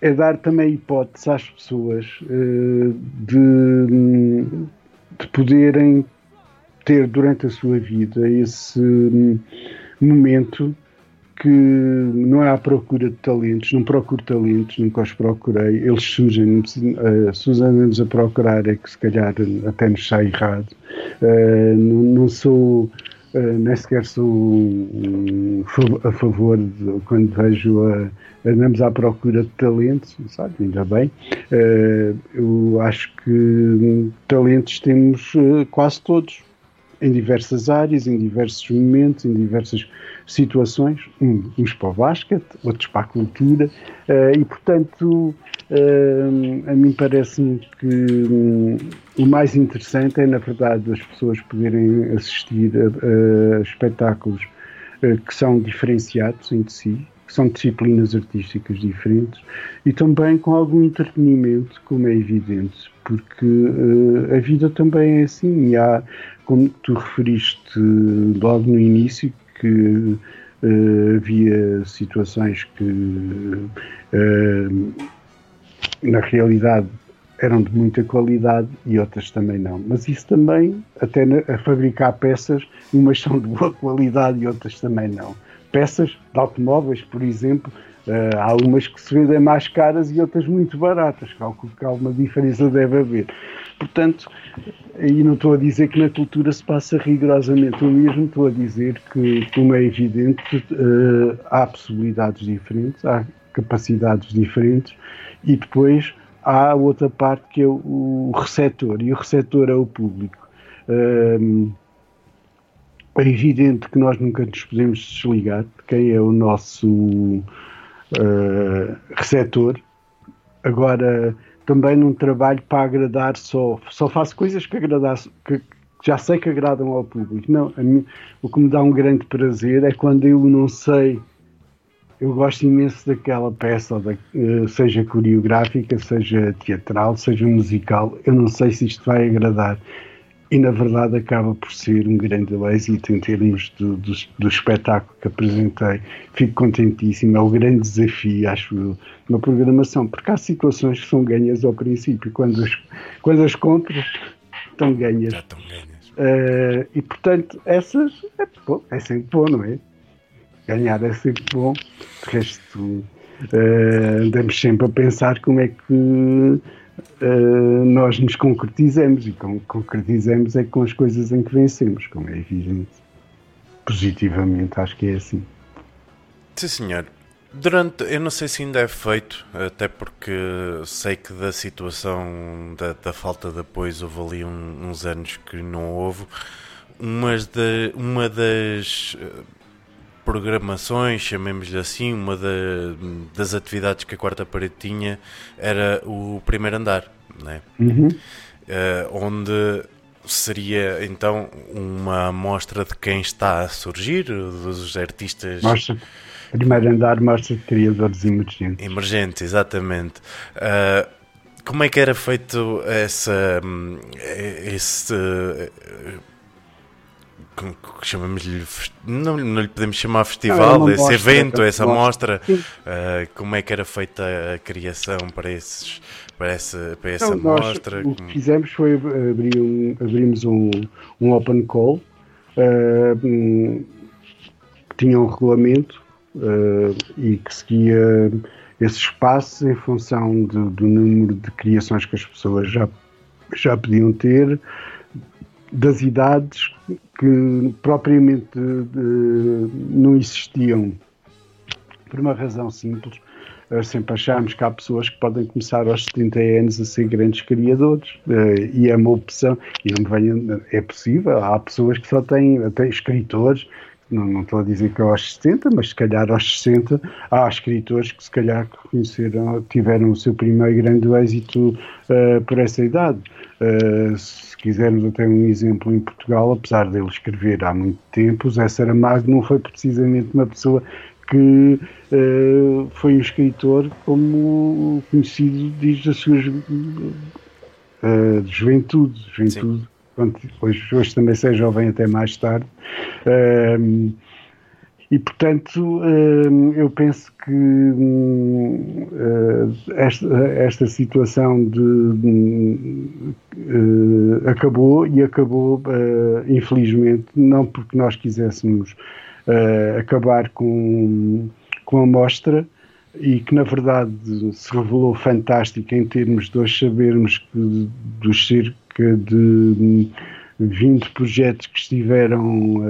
é dar também hipótese às pessoas uh, de, de poderem ter durante a sua vida esse, hum, momento que não é à procura de talentos, não procuro talentos, nunca os procurei, eles surgem, uh, se os andamos a procurar é que se calhar até nos sai errado. Uh, não, não, sou, uh, nem sequer sou um, a favor de, quando vejo a, andamos à procura de talentos, sabe, ainda bem. Uh, eu acho que talentos temos quase todos em diversas áreas, em diversos momentos, em diversas situações, uns para o basquete, outros para a cultura, uh, e portanto uh, a mim parece-me que um, o mais interessante é na verdade as pessoas poderem assistir a, espetáculos uh, que são diferenciados entre si, que são disciplinas artísticas diferentes e também com algum entretenimento, como é evidente, porque a vida também é assim. E há, como tu referiste logo no início, que uh, havia situações que, uh, na realidade, eram de muita qualidade e outras também não. Mas isso também, até na, a fabricar peças, umas são de boa qualidade e outras também não peças de automóveis, por exemplo, uh, há umas que se vendem mais caras e outras muito baratas. Calculo que alguma diferença deve haver. Portanto, e não estou a dizer que na cultura se passa rigorosamente o mesmo, estou a dizer que, como é evidente, uh, há possibilidades diferentes, há capacidades diferentes e depois há outra parte que é o, o receptor, e o receptor é o público. Uh, é evidente que nós nunca nos podemos desligar de quem é o nosso uh, receptor. Agora, também num trabalho para agradar só, só faço coisas que, agradar, que já sei que agradam ao público. Não, mim, o que me dá um grande prazer é quando eu não sei. Eu gosto imenso daquela peça, uh, seja coreográfica, seja teatral, seja musical. Eu não sei se isto vai agradar e na verdade acaba por ser um grande êxito em termos do, do, do, espetáculo que apresentei. Fico contentíssimo, é o grande desafio, acho eu, na programação, porque há situações que são ganhas ao princípio, quando as, quando as compras estão ganhas. Já estão ganhas. Uh, e portanto, essas é, bom, é sempre bom, não é? Ganhar é sempre bom, de resto, uh, andamos sempre a pensar como é que uh, nós nos concretizamos e com, concretizamos é com as coisas em que vencemos, como é evidente. Positivamente, acho que é assim. Sim, senhor. Durante, eu não sei se ainda é feito, até porque sei que da situação da, da falta de apoio houve ali um, uns anos que não houve. Umas de, uma das programações, chamemos-lhe assim, uma da, das atividades que a quarta parede tinha era o primeiro andar, né? Uhum. Uh, onde seria então uma amostra de quem está a surgir, dos artistas. Mostra. Primeiro andar mostra criadores emergentes. Emergentes, exatamente. Uh, como é que era feito essa, hum, esse chamamos-lhe não, não lhe podemos chamar festival, não, esse mostra, evento, essa mostra, uh, como é que era feita a criação para esses para essa, para essa não, mostra? o que fizemos foi abrir um, abrimos um, um open call uh, um, que tinha um regulamento uh, e que seguia esse espaço em função de, do número de criações que as pessoas já, já podiam ter das idades que propriamente de, não existiam por uma razão simples. Sempre achámos que há pessoas que podem começar aos 70 anos a ser grandes criadores eh, e é uma opção. E não venha, é possível, há pessoas que só têm, até escritores, não, não estou a dizer que aos 70, mas se calhar aos 60 há escritores que se calhar conheceram, tiveram o seu primeiro grande êxito uh, por essa idade. Uh, quisermos até um exemplo em Portugal, apesar dele escrever há muito tempo, Zé Saramago não foi precisamente uma pessoa que uh, foi um escritor como conhecido desde a sua uh, juventude. juventude hoje, hoje também sei jovem até mais tarde. Uh, e, portanto, eu penso que hum, eh, esta, esta situação de, eh, acabou e acabou, eh, infelizmente, não porque nós quiséssemos acabar com, com a mostra e que na verdade se revelou fantástica em termos de hoje sabermos que dos cerca de 20 projetos que estiveram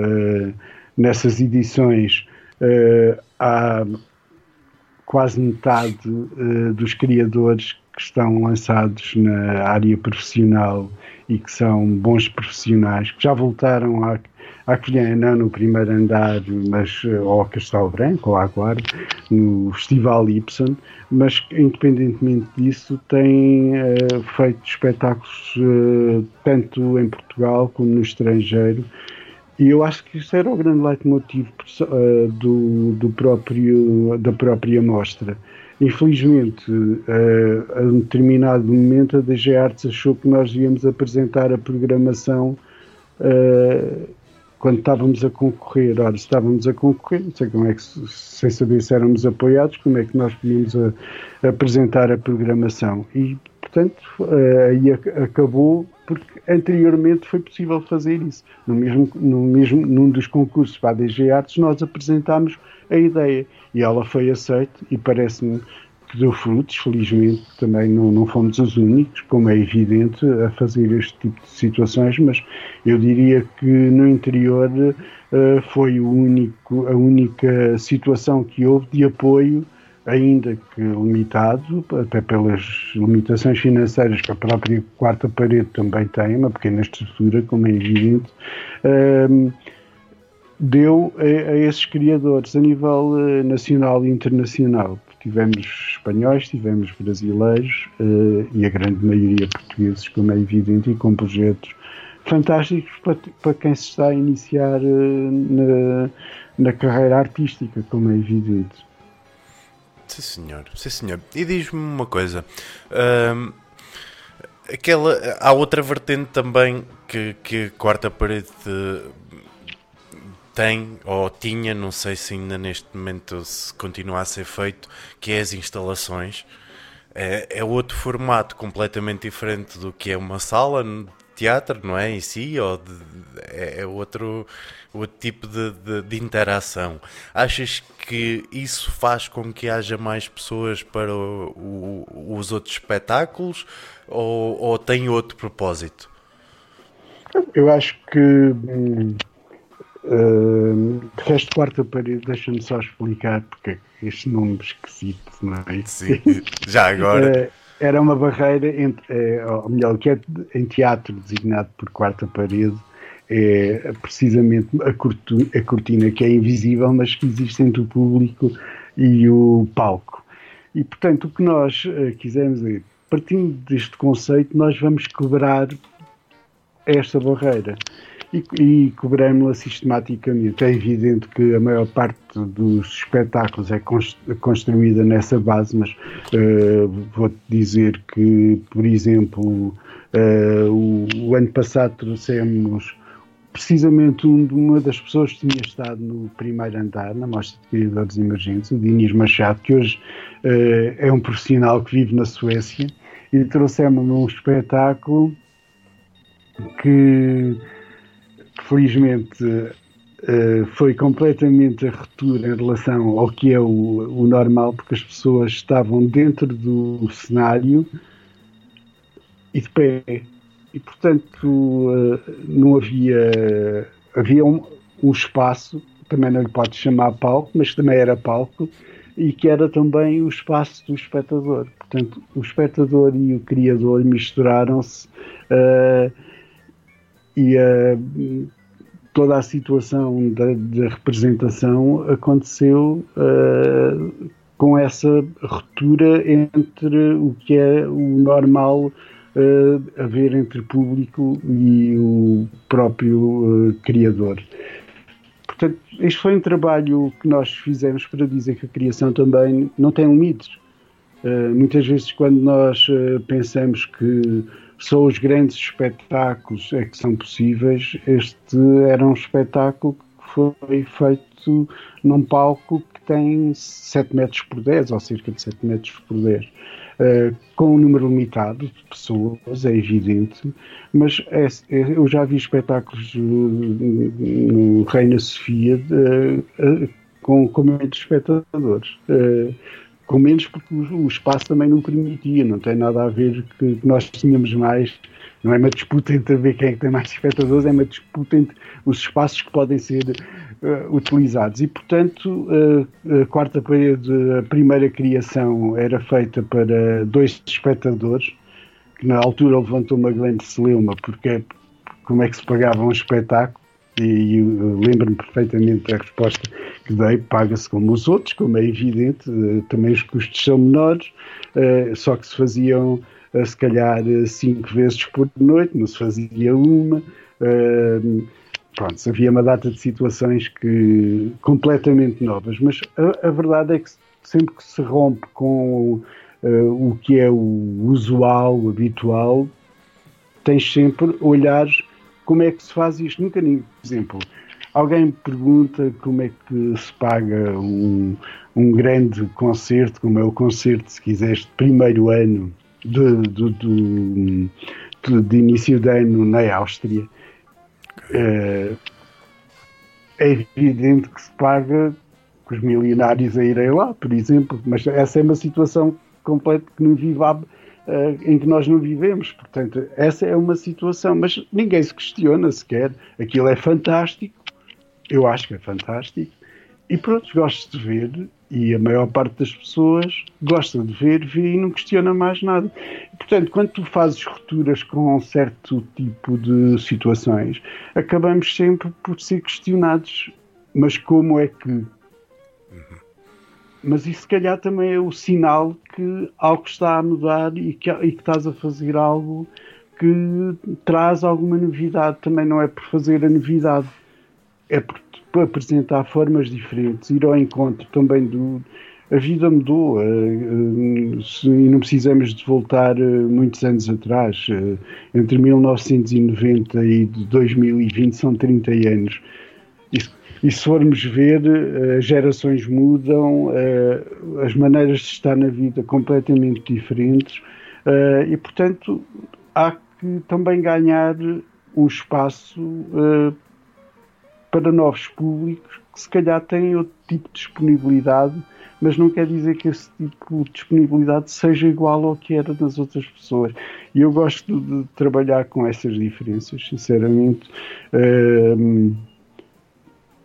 nessas edições, uh, há quase metade uh, dos criadores que estão lançados na área profissional e que são bons profissionais, que já voltaram à, à não no primeiro andar, mas uh, ao Castelo Branco, ou Guarda, no Festival Ipsen, mas independentemente disso têm uh, feito espetáculos uh, tanto em Portugal como no estrangeiro e eu acho que isso era o grande leitmotiv uh, do, do próprio, da própria mostra. Infelizmente, uh, a um determinado momento, a DG Arts achou que nós íamos apresentar a programação uh, quando estávamos a concorrer. Ora, estávamos a concorrer, não sei como é que, sem saber se éramos apoiados, como é que nós podíamos a, apresentar a programação. E, portanto, aí acabou porque anteriormente foi possível fazer isso. No mesmo, no mesmo, num dos concursos para a DG Artes, nós apresentámos a ideia. E ela foi aceita e parece-me que deu frutos, felizmente também não, não fomos os únicos, como é evidente, a fazer este tipo de situações, mas eu diria que no interior uh, foi o único, a única situação que houve de apoio ainda que limitado, até pelas limitações financeiras que a própria quarta parede também tem, uma pequena estrutura, como é evidente, um, deu a, a, esses criadores a nível uh, nacional e internacional. Tivemos espanhóis, tivemos brasileiros uh, e a grande maioria portugueses, como é evidente, e com projetos fantásticos para, para quem se está a iniciar uh, na, na carreira artística, como é evidente. Sim, senhor. Sim, senhor. E diz-me uma coisa. Aquela, há outra vertente também que, que a quarta parede tem ou tinha, não sei se ainda neste momento se continua a ser feito, que é as instalações. É, é outro formato completamente diferente do que é uma sala teatro, não é? Em si, ou de, é, é outro outro tipo de, de, de, interação. Achas que isso faz com que haja mais pessoas para o, o, os outros espetáculos ou, ou, tem outro propósito? Eu acho que hum, uh, resto quarta parede, deixa-me só explicar porque é este nome esquisito, não é? Sim, já agora. era uma barreira entre, uh, ou melhor, o que é em teatro designado por quarta parede é precisamente a cortina, a cortina que é invisível, mas que existe entre o público e o palco. E, portanto, o que nós uh, quisemos é, partindo deste conceito, nós vamos quebrar esta barreira e, e cobramos-la sistematicamente. É evidente que a maior parte dos espetáculos é construída nessa base, mas uh, vou-te dizer que, por exemplo, uh, o, o, ano passado trouxemos precisamente uma das pessoas que tinha estado no primeiro andar, na Mostra de Criadores Emergentes, o Dinis Machado, que hoje uh, é um profissional que vive na Suécia, e trouxemos um espetáculo que, felizmente, uh, foi completamente a ruptura em relação ao que é o, o normal, porque as pessoas estavam dentro do cenário e de pé. E portanto eh, não havia havia um, um espaço também não lhe pode chamar palco mas também era palco e que era também o espaço do espectador. Portanto o espectador e o criador misturaram-se uh, e uh, toda a situação da, da representação aconteceu uh, com essa ruptura entre o que é o normal uh, haver entre público e o próprio uh, criador. Portanto, este foi um trabalho que nós fizemos para dizer que a criação também não tem limites. Uh, muitas vezes, quando nós pensamos que só os grandes espetáculos é que são possíveis, este era um espetáculo que foi feito num palco que tem 7 metros por 10, ou cerca de 7 metros por 10. Uh, com um número limitado de pessoas, é evidente, mas é, é, eu já vi espetáculos no Reina Sofia uh, com, com menos espectadores. Com menos porque o, espaço também não permitia, não tem nada a ver que nós tínhamos mais não é uma disputa entre ver quem é que tem mais espectadores, é uma disputa entre os espaços que podem ser uh, utilizados. E, portanto, uh, a quarta parede, a primeira criação era feita para dois espectadores, que na altura levantou uma grande celeuma, porque é, como é que se pagava um espetáculo, e lembro-me perfeitamente da resposta que dei, paga-se como os outros, como é evidente, uh, também os custos são menores, só que se faziam se calhar cinco vezes por noite, não se fazia uma. Pronto, havia uma data de situações que completamente novas, mas a, a verdade é que sempre que se rompe com uh, o que é o usual, o habitual, tens sempre olhares como é que se faz isto. Nunca, por exemplo, alguém me pergunta como é que se paga um, um grande concerto, como é o concerto, se quiseres, de primeiro ano de, de, de, de início de ano na Áustria, é, é evidente que se paga com os milionários a irem lá, por exemplo, mas essa é uma situação completa que não uh, em que nós não vivemos. Portanto, essa é uma situação, mas ninguém se questiona sequer. Aquilo é fantástico, eu acho que é fantástico, e pronto, gosto de ver e a maior parte das pessoas gosta de ver, vê e não questiona mais nada. Portanto, quando tu fazes rupturas com um certo tipo de situações, acabamos sempre por ser questionados. Mas como é que. Mas isso, se calhar, também é o sinal que algo está a mudar e que, e que estás a fazer algo que traz alguma novidade. Também não é por fazer a novidade, é por para apresentar formas diferentes, ir ao encontro também do. A vida mudou eh, eh, e não precisamos de voltar eh, muitos anos atrás. Entre 1990 e 2020 são 30 anos. E, e se formos ver, as gerações mudam, as maneiras de estar na vida completamente diferentes e, portanto, há que também ganhar um espaço para novos públicos que se calhar têm outro tipo de disponibilidade, mas não quer dizer que esse tipo de disponibilidade seja igual ao que era das outras pessoas. E eu gosto de trabalhar com essas diferenças, sinceramente.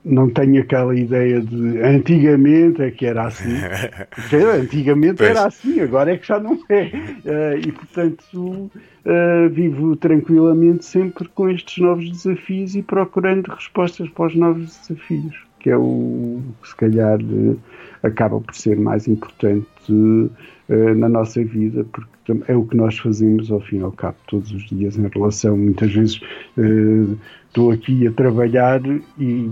Não tenho aquela ideia de antigamente é que era assim. antigamente pois. era assim, agora é que já não é. Uh, e portanto uh, vivo tranquilamente sempre com estes novos desafios e procurando respostas para os novos desafios, que é o que se calhar uh, acaba por ser mais importante na nossa vida, porque é o que nós fazemos ao fim e ao cabo todos os dias em relação, muitas vezes estou aqui a trabalhar e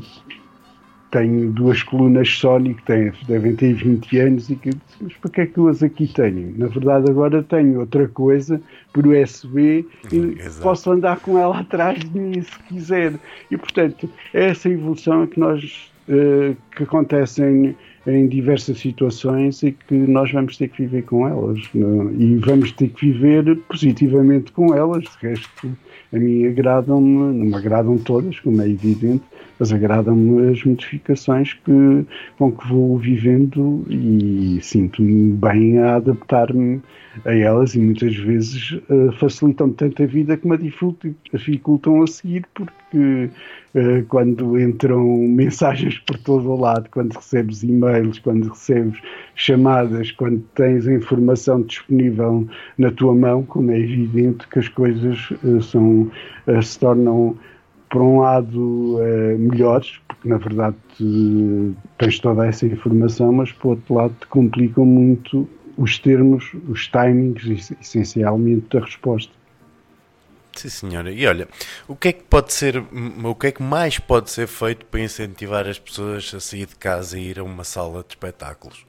tenho duas colunas Sony que têm, devem ter 20 anos e que mas para que é que eu as aqui tenho? Na verdade agora tenho outra coisa por USB e Exato. posso andar com ela atrás de mim se quiser. E portanto, é essa evolução que nós uh, que acontecem em diversas situações e que nós vamos ter que viver com elas não? e vamos ter que viver positivamente com elas. De resto, a mim agradam-me, não me agradam todas, como é evidente, mas agradam-me as modificações que, com que vou vivendo e sinto-me bem a adaptar-me a elas e muitas vezes uh, facilitam tanto a vida que me dificultam a seguir porque uh, quando entram mensagens por todo o lado, quando recebes e-mails, quando recebes chamadas, quando tens a informação disponível na tua mão, como é evidente que as coisas uh, são, se tornam por um lado, melhores, porque na verdade tens toda essa informação, mas por outro lado te complicam muito os termos, os timings, essencialmente, da resposta. Sim, senhora. E olha, o que é que pode ser, o que é que mais pode ser feito para incentivar as pessoas a sair de casa e ir a uma sala de espetáculos?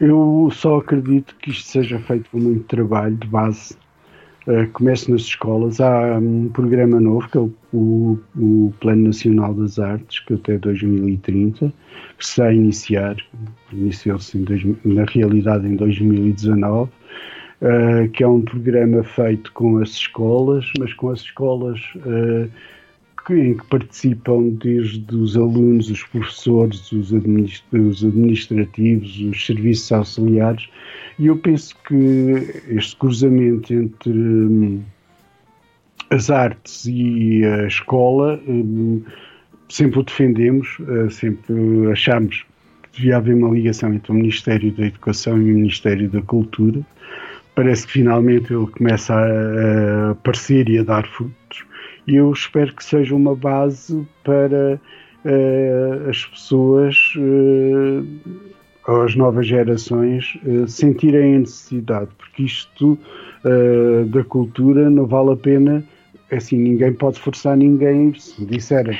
Eu só acredito que isto seja feito com muito trabalho de base uh, comece nas escolas. Há um programa novo, que é o, o, o, Plano Nacional das Artes, que até 2030, que está a iniciar, iniciou-se na realidade em 2019, uh, que é um programa feito com as escolas, mas com as escolas uh, em que participam desde os alunos, os professores, os, administ os administrativos, os serviços auxiliares, e eu penso que este cruzamento entre hum, as artes e a escola hum, sempre o defendemos, uh, sempre achamos que devia haver uma ligação entre o Ministério da Educação e o Ministério da Cultura. Parece que finalmente ele começa a, aparecer e a dar frutos e eu espero que seja uma base para uh, as pessoas, uh, as novas gerações, uh, sentirem a necessidade, porque isto da cultura não vale a pena, assim, ninguém pode forçar ninguém, se disserem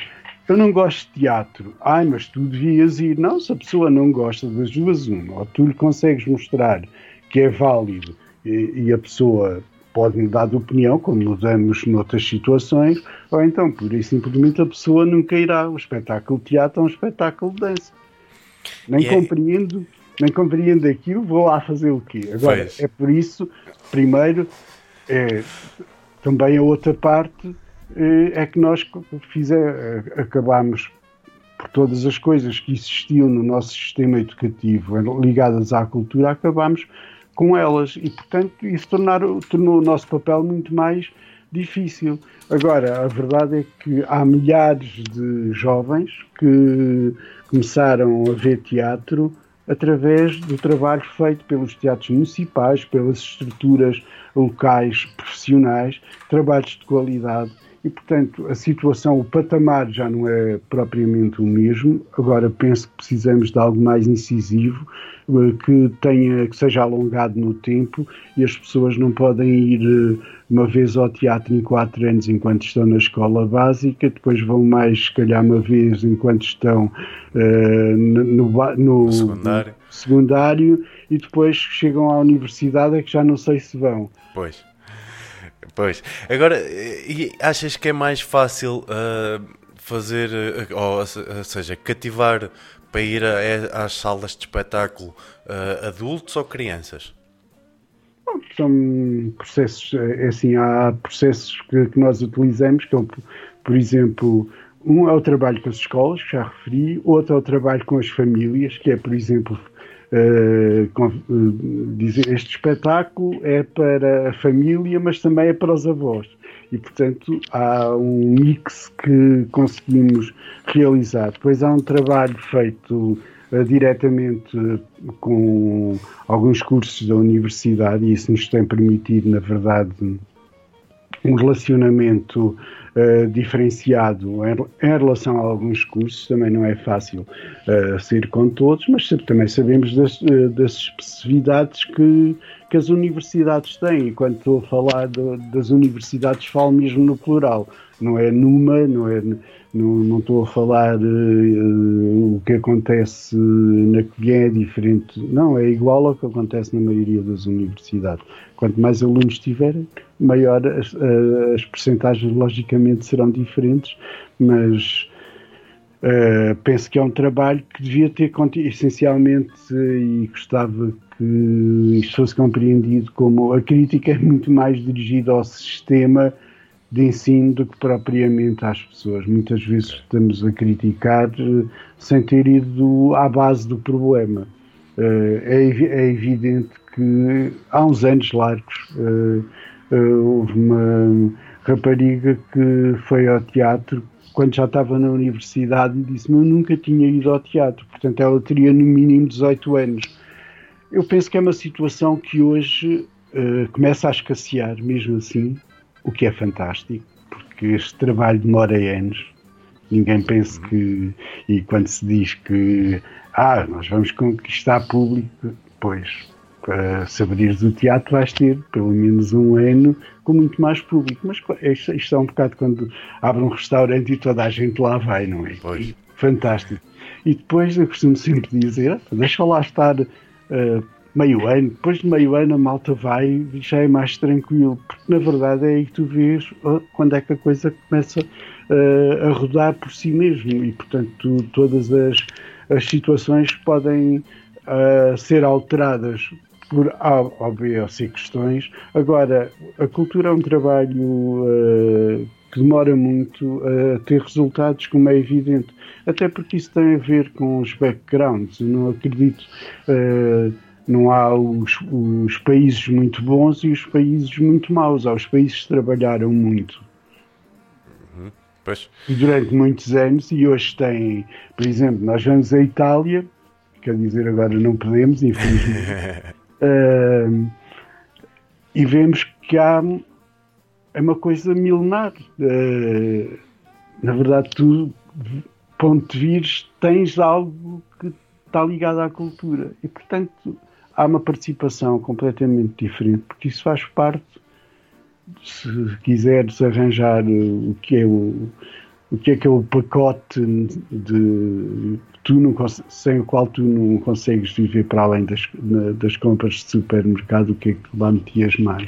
eu não gosto de teatro. Ai, mas tu devias ir. Não, se a pessoa não gosta das duas, uma, ou tu lhe consegues mostrar que é válido e, e a pessoa pode mudar de opinião, como mudamos noutras situações, ou então, por e simplesmente, a pessoa nunca irá. O espetáculo de teatro é um espetáculo de dança. Nem yeah. É- compreendo, nem compreendo aquilo, vou lá fazer o quê? Agora, é por isso, primeiro, é, também a outra parte é, é que nós fizer, acabamos por todas as coisas que existiam no nosso sistema educativo ligadas à cultura, acabamos com elas e, portanto, isso tornar, tornou o nosso papel muito mais difícil. Agora, a verdade é que há milhares de jovens que começaram a ver teatro através do trabalho feito pelos teatros municipais, pelas estruturas locais profissionais, trabalhos de qualidade e, portanto, a situação, o patamar já não é propriamente o mesmo. Agora penso que precisamos de algo mais incisivo, eh, que tenha, que seja alongado no tempo e as pessoas não podem ir eh, uma vez ao teatro em quatro anos enquanto estão na escola básica, depois vão mais, se calhar, uma vez enquanto estão uh, no, no, no secundário. secundário e depois chegam à universidade é que já não sei se vão. Pois. Pois. Agora, e achas que é mais fácil uh, fazer, uh, ou, ou, seja, cativar para ir a, às salas de espetáculo uh, adultos ou crianças? São processos, é assim, há processos que, que nós utilizamos, que é, por exemplo, um é o trabalho com as escolas, que já referi, outro é o trabalho com as famílias, que é, por exemplo, dizer este espetáculo é para a família, mas também é para os avós. E, portanto, há um mix que conseguimos realizar. Depois há um trabalho feito uh, diretamente com alguns cursos da universidade, e isso nos tem permitido, na verdade, um relacionamento uh, diferenciado em, em, relação a alguns cursos, também não é fácil uh, ser com todos, mas também sabemos das, uh, das especificidades que, que as universidades têm. E quando estou a falar das universidades, falo mesmo no plural, não é numa, não é. Não, estou a falar uh, o que acontece na que é diferente, não, é igual ao que acontece na maioria das universidades. Quanto mais alunos tiverem, maior as, uh, as percentagens logicamente serão diferentes, mas uh, penso que é um trabalho que devia ter essencialmente e gostava que isto fosse compreendido como a crítica é muito mais dirigida ao sistema de ensino do que propriamente às pessoas. Muitas vezes estamos a criticar uh, sem ter ido à base do problema. Uh, é, é, evidente que há uns anos largos uh, houve uma rapariga que foi ao teatro quando já estava na universidade e disse-me eu nunca tinha ido ao teatro, portanto ela teria no mínimo 18 anos. Eu penso que é uma situação que hoje começa a escassear, mesmo assim, o que é fantástico, porque este trabalho demora anos. Ninguém pensa que. E quando se diz que. Ah, nós vamos conquistar público, pois. Para se abrir do teatro vais ter pelo menos um ano com muito mais público. Mas isto, isto é um bocado quando abre um restaurante e toda a gente lá vai, não é? Pois. Fantástico. E depois eu costumo sempre dizer, deixa lá estar uh, meio ano, depois de meio ano a malta vai e já é mais tranquilo, porque na verdade é aí que tu vês quando é que a coisa começa uh, a rodar por si mesmo e portanto tu, todas as, as situações podem uh, ser alteradas por A ou B ou C questões. Agora, a cultura é um trabalho uh, que demora muito a ter resultados, como é evidente, até porque isso tem a ver com os backgrounds. Eu não acredito. Não há os, os, países muito bons e os países muito maus. Há os países que trabalharam muito. Uhum. Durante muitos anos, e hoje tem, por exemplo, nós vamos à Itália, quer dizer, agora não podemos, infelizmente, uh, e vemos que há é uma coisa milenar. Uh, na verdade, tu, ponto de vires, tens algo que está ligado à cultura. E, portanto, há uma participação completamente diferente, porque isso faz parte, se quiseres arranjar o que é o, o que é que é o pacote de tu não, sem o qual tu não consegues viver para além das, das compras de supermercado, o que é que lá metias mais?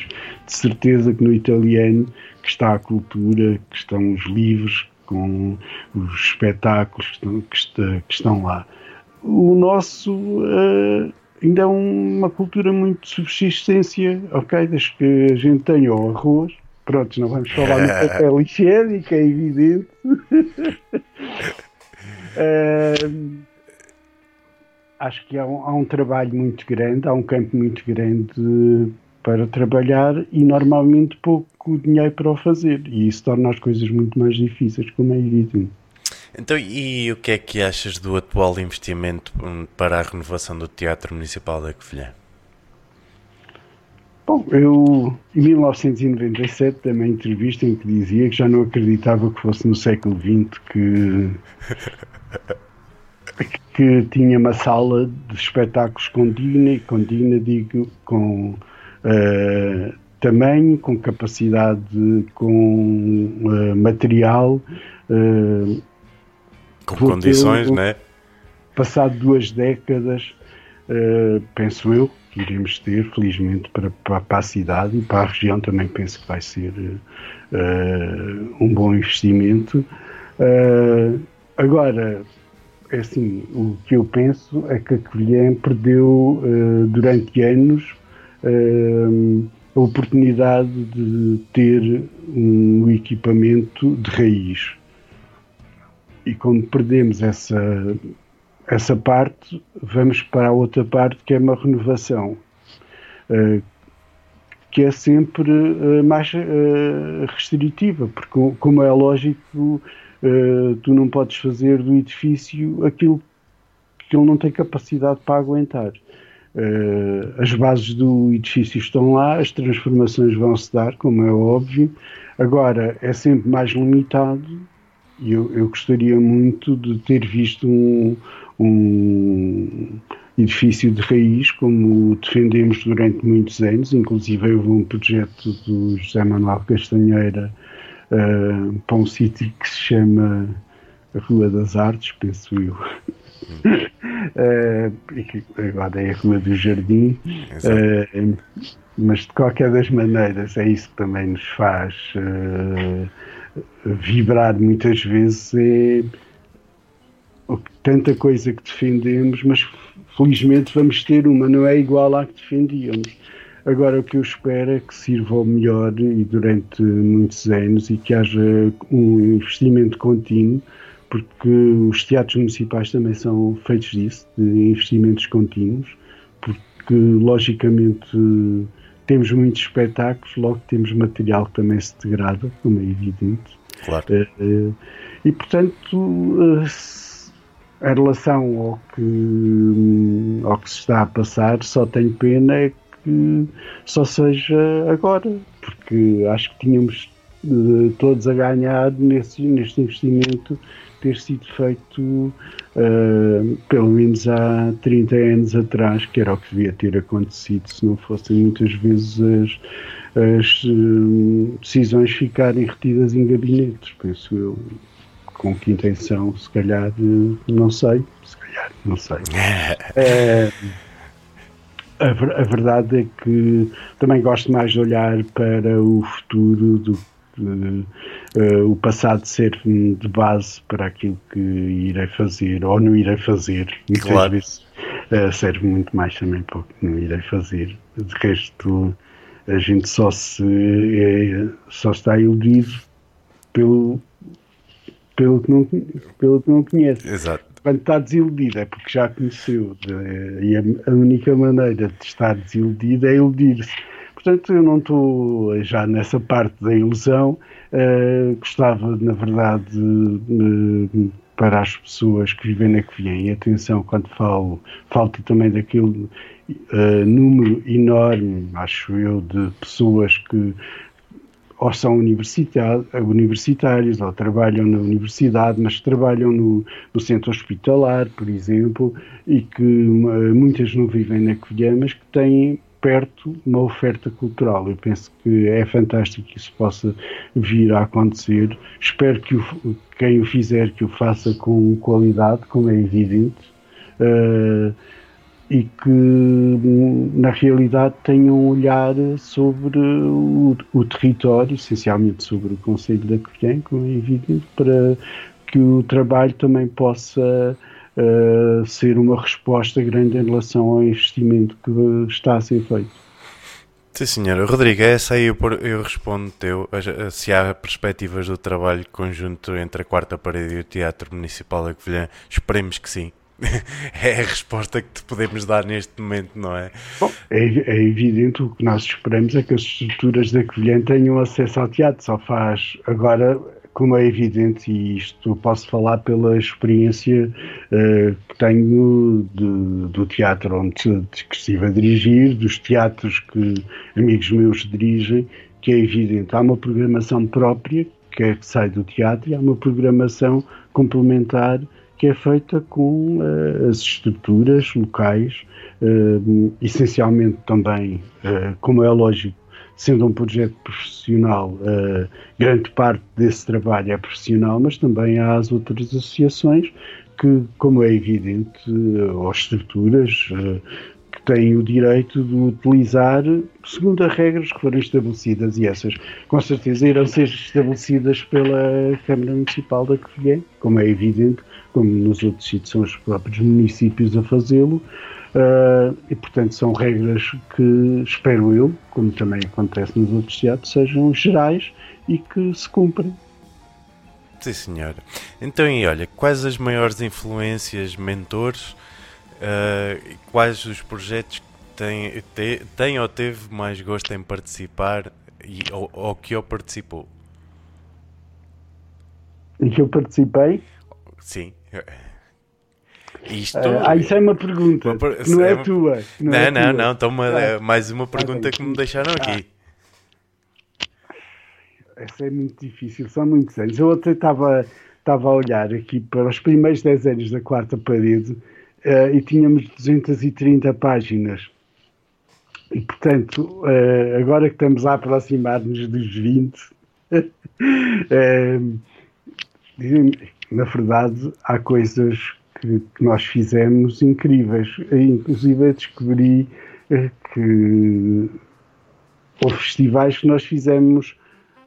De certeza que no italiano que está a cultura, que estão os livros, com os espetáculos que estão, que estão lá. O nosso uh, ainda é uma cultura muito de subsistência, ok? Desde que a gente tenha o arroz, pronto, não vamos falar no papel higiênico, é evidente. uh, acho que há um, há um, trabalho muito grande, há um campo muito grande para trabalhar e normalmente pouco dinheiro para o fazer. E isso torna as coisas muito mais difíceis, como é evidente. Então, e o que é que achas do atual investimento hum, para a renovação do Teatro Municipal da Covilhã? Bom, eu em 1997 também entrevista em que dizia que já não acreditava que fosse no século XX que, que tinha uma sala de espetáculos contínua, e contínua digo, com uh, tamanho, com capacidade, com uh, material. Uh, com condições, né? Passado duas décadas, penso eu, que iremos ter, felizmente, para, para, para, a cidade e para a região também penso que vai ser uh, um bom investimento. Uh, agora, é assim, o que eu penso é que a Covilhã perdeu uh, durante anos a oportunidade de ter um equipamento de raiz. E quando perdemos essa essa parte, vamos para a outra parte que é uma renovação, uh, que é sempre uh, mais uh, restritiva, porque, como é lógico, tu não podes fazer do edifício aquilo que ele não tem capacidade para aguentar. as bases do edifício estão lá, as transformações vão se dar, como é óbvio. Agora, é sempre mais limitado eu, eu gostaria muito de ter visto um, um edifício de raiz, como defendemos durante muitos anos, inclusive houve um projeto do José Manuel Castanheira uh, para um sítio que se chama Rua das Artes, penso eu. uh, agora é a Rua do Jardim, uh, mas de qualquer das maneiras é isso que também nos faz uh, vibrar muitas vezes. É, tanta coisa que defendemos, mas felizmente vamos ter uma, não é igual à que defendíamos. Agora o que eu espero é que sirva ao melhor e durante muitos anos e que haja um investimento contínuo, porque os teatros municipais também são feitos disso, de investimentos contínuos, porque logicamente temos muitos espetáculos, logo temos material que também se degrada, como é evidente. Claro. Eh, eh, e portanto, eh, em relação ao que, ao que se está a passar, só tenho pena é que só seja agora, porque acho que tínhamos todos a ganhar nesse, neste investimento ter sido feito uh, pelo menos há 30 anos atrás, que era o que devia ter acontecido se não fossem muitas vezes as, as uh, decisões ficarem retidas em gabinetes, penso eu com que intenção, se calhar, não sei, se calhar, não sei. é, a, verdade é que também gosto mais de olhar para o futuro do que o passado ser de base para aquilo que irei fazer ou não irei fazer. Muitas claro. vezes uh, serve muito mais também para o que não irei fazer. De resto, a gente só se é, só está iludido pelo, pelo, que não, pelo que não conhece. Exato. Quando está desiludido é porque já conheceu. E a única maneira de estar desiludido é iludir-se. Portanto, eu não estou já nessa parte da ilusão. Uh, gostava, na verdade, para as pessoas que vivem na vêm, e atenção, quando falo, falta também daquele uh, número enorme, acho eu, de pessoas que ou são universitários ou trabalham na universidade, mas trabalham no, no, centro hospitalar, por exemplo, e que uh, muitas não vivem na Covilhã, mas que têm perto uma oferta cultural. Eu penso que é fantástico que isso possa vir a acontecer. Espero que o, quem o fizer que o faça com qualidade, como é evidente. Uh, e que na realidade tenham um olhar sobre o, o território, essencialmente sobre o Conselho da Covilhã, como é evidente, para que o trabalho também possa uh, ser uma resposta grande em relação ao investimento que está a ser feito. Sim, senhora. Rodrigo, essa aí eu, eu respondo teu. Se há perspectivas do trabalho conjunto entre a Quarta Parede e o Teatro Municipal da Covilhã, esperemos que sim. é a resposta que te podemos dar neste momento, não é? Bom, é, é, evidente, o que nós esperamos é que as estruturas da Covilhã tenham acesso ao teatro, só faz agora, como é evidente, e isto posso falar pela experiência uh, que tenho de, do teatro onde que estive a dirigir, dos teatros que amigos meus dirigem, que é evidente, há uma programação própria que é que sai do teatro e há uma programação complementar que é feita com uh, as estruturas locais, uh, essencialmente também, como é lógico, sendo um projeto profissional, grande parte desse trabalho é profissional, mas também há as outras associações que, como é evidente, ou estruturas que têm o direito de utilizar segundo as regras que foram estabelecidas e essas com certeza irão ser estabelecidas pela Câmara Municipal da Covilhã, como é evidente, como nos outros sítios são os próprios municípios a fazê-lo, uh, e portanto são regras que, espero eu, como também acontece nos outros teatros, sejam gerais e que se cumprem. Sim, senhora. Então, e olha, quais as maiores influências, mentores, uh, quais os projetos que tem, te, tem ou teve mais gosto em participar e, ou, ou que eu participou? Em que eu participei? Sim. Isto... Ah, isso é uma pergunta, uma per... não é, é tua. Não, não, é não, tua. não, então uma, ah, mais uma pergunta que me deixaram aqui. Ah. Essa é muito difícil, são muitos anos. Eu até estava, estava a olhar aqui para os primeiros 10 anos da quarta parede uh, e tínhamos 230 páginas. E, portanto, uh, agora que estamos a aproximar-nos dos 20, uh, na verdade, há coisas que, que nós fizemos incríveis. Inclusive, descobri eh, que houve festivais que nós fizemos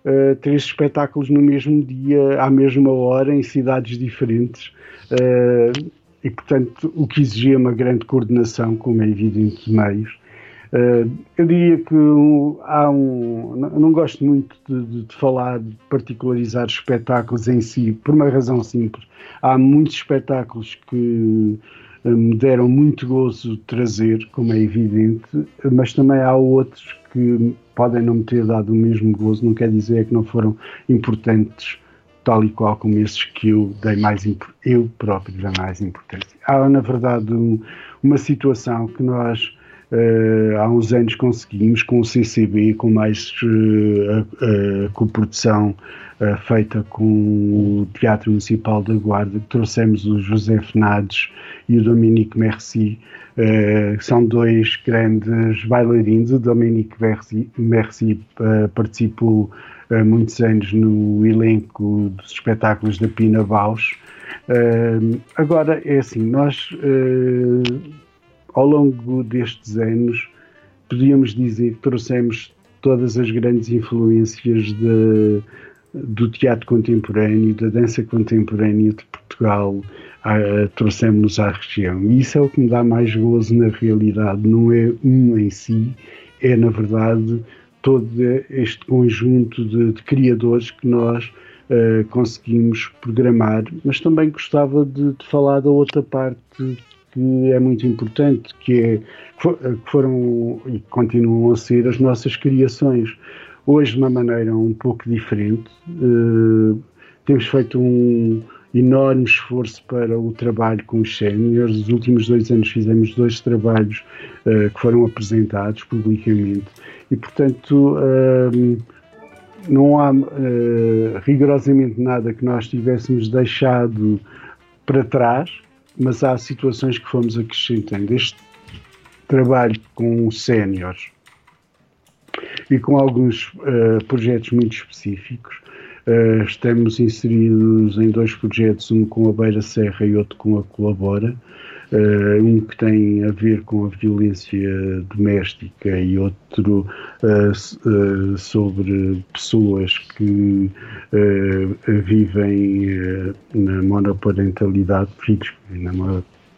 uh, três espetáculos no mesmo dia, à mesma hora, em cidades diferentes. Uh, e, portanto, o que exigia uma grande coordenação, como é evidente, de meios. Uh, eu diria que há um. Não gosto muito de, de, falar, de particularizar espetáculos em si, por uma razão simples. Há muitos espetáculos que uh, me deram muito gozo de trazer, como é evidente, mas também há outros que podem não me ter dado o mesmo gozo, não quer dizer que não foram importantes tal e qual como esses que eu dei mais eu próprio dei mais importância. Há na verdade um, uma situação que nós Uh, há uns anos conseguimos com o CCB, com mais uh, a, a coprodução uh, feita com o Teatro Municipal da Guarda, trouxemos o José Fernandes e o Dominique Merci, são dois grandes bailarinos. O Dominique Merci, Merci participou há muitos anos no elenco dos espetáculos da Pina Baus. agora, é assim, nós ao longo destes anos, podíamos dizer que trouxemos todas as grandes influências de, do teatro contemporâneo, da dança contemporânea de Portugal, trouxemos-nos à região. E isso é o que me dá mais gozo na realidade, não é um em si, é na verdade todo este conjunto de, de criadores que nós uh, conseguimos programar, mas também gostava de, de, falar da outra parte que é muito importante, que, é, que foram e continuam a ser as nossas criações. Hoje, de uma maneira um pouco diferente, uh, temos feito um, enorme esforço para o trabalho com os séniores. Nos últimos dois anos fizemos dois trabalhos uh, que foram apresentados publicamente e, portanto, uh, não há rigorosamente nada que nós tivéssemos deixado para trás, mas há situações que fomos acrescentando. Este trabalho com séniores e com alguns projetos muito específicos Uh, estamos inseridos em dois projetos, um com a Beira Serra e outro com a Colabora. Uh, um que tem a ver com a violência doméstica e outro uh, sobre pessoas que vivem na monoparentalidade, filhos na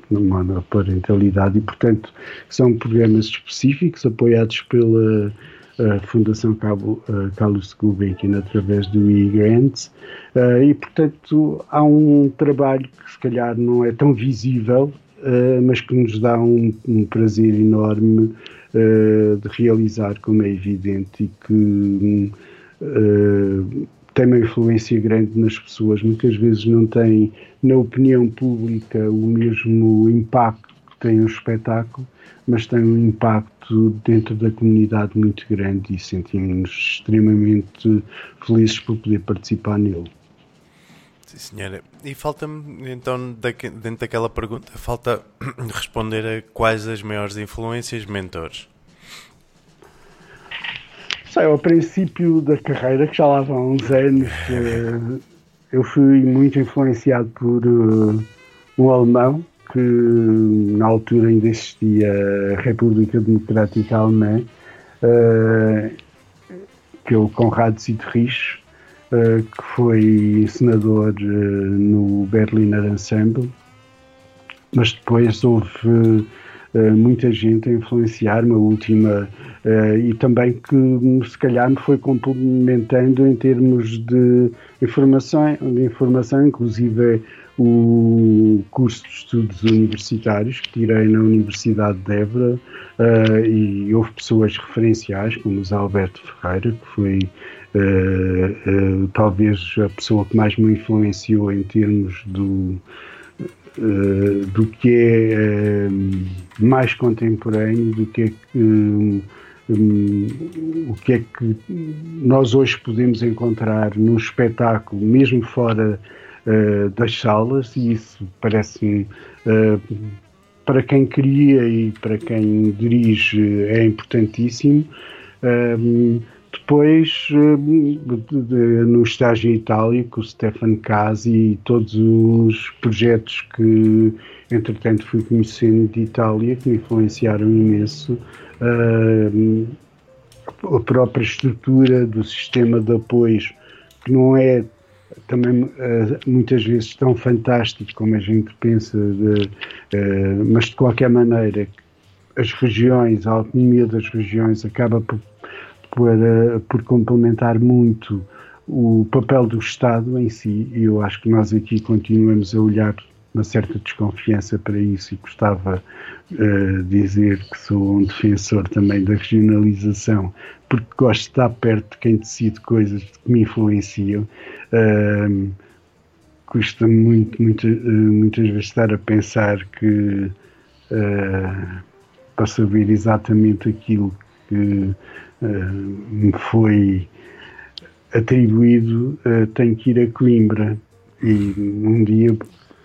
monoparentalidade, e portanto são programas específicos apoiados pela Fundação Cabo, uh, Carlos Gulbenkian através do e-grants uh, e, portanto, há um trabalho que se calhar não é tão visível, uh, mas que nos dá um, um prazer enorme de realizar, como é evidente, e que tem uma influência grande nas pessoas. Muitas vezes não tem na opinião pública o mesmo impacto que tem um espetáculo, mas tem um impacto dentro da comunidade muito grande e sentimos-nos extremamente felizes por poder participar nele. Sim, senhora. E falta-me, então, dentro daquela pergunta, falta responder a quais as maiores influências mentores? Sei, ao princípio da carreira, que já lá vão uns anos, eh, eu fui muito influenciado por uh, um alemão que na altura ainda existia a República Democrática Alemã, uh, que é o Konrad Zittrich, uh, que foi senador uh, no Berliner Ensemble, mas depois houve muita gente a influenciar-me, a última, e também que se calhar me foi complementando em termos de informação, de informação inclusive o curso de estudos universitários que tirei na Universidade de Évora e houve pessoas referenciais, como o Alberto Ferreira, que foi uh, uh, talvez a pessoa que mais me influenciou em termos do, do que é mais contemporâneo, do que é que. Um, o que é que nós hoje podemos encontrar no espetáculo, mesmo fora uh, das salas, e isso parece-me, uh, para quem cria e para quem dirige, é importantíssimo. Uh, depois, no estágio com o Stefan Casi e todos os projetos que, entretanto, fui conhecendo de Itália, que me influenciaram imenso, a própria estrutura do sistema de apoios, que não é também uh, muitas vezes tão fantástico como a gente pensa, de, mas de qualquer maneira as regiões, a autonomia das regiões acaba por, uh, por complementar muito o papel do Estado em si e eu acho que nós aqui continuamos a olhar uma certa desconfiança para isso e gostava uh, dizer que sou um defensor também da regionalização porque gosto de estar perto de quem decide coisas que me influenciam. Uh, custa muito, muito, uh, muitas vezes estar a pensar que uh, para saber exatamente aquilo que me foi atribuído, tenho que ir a Coimbra. E um dia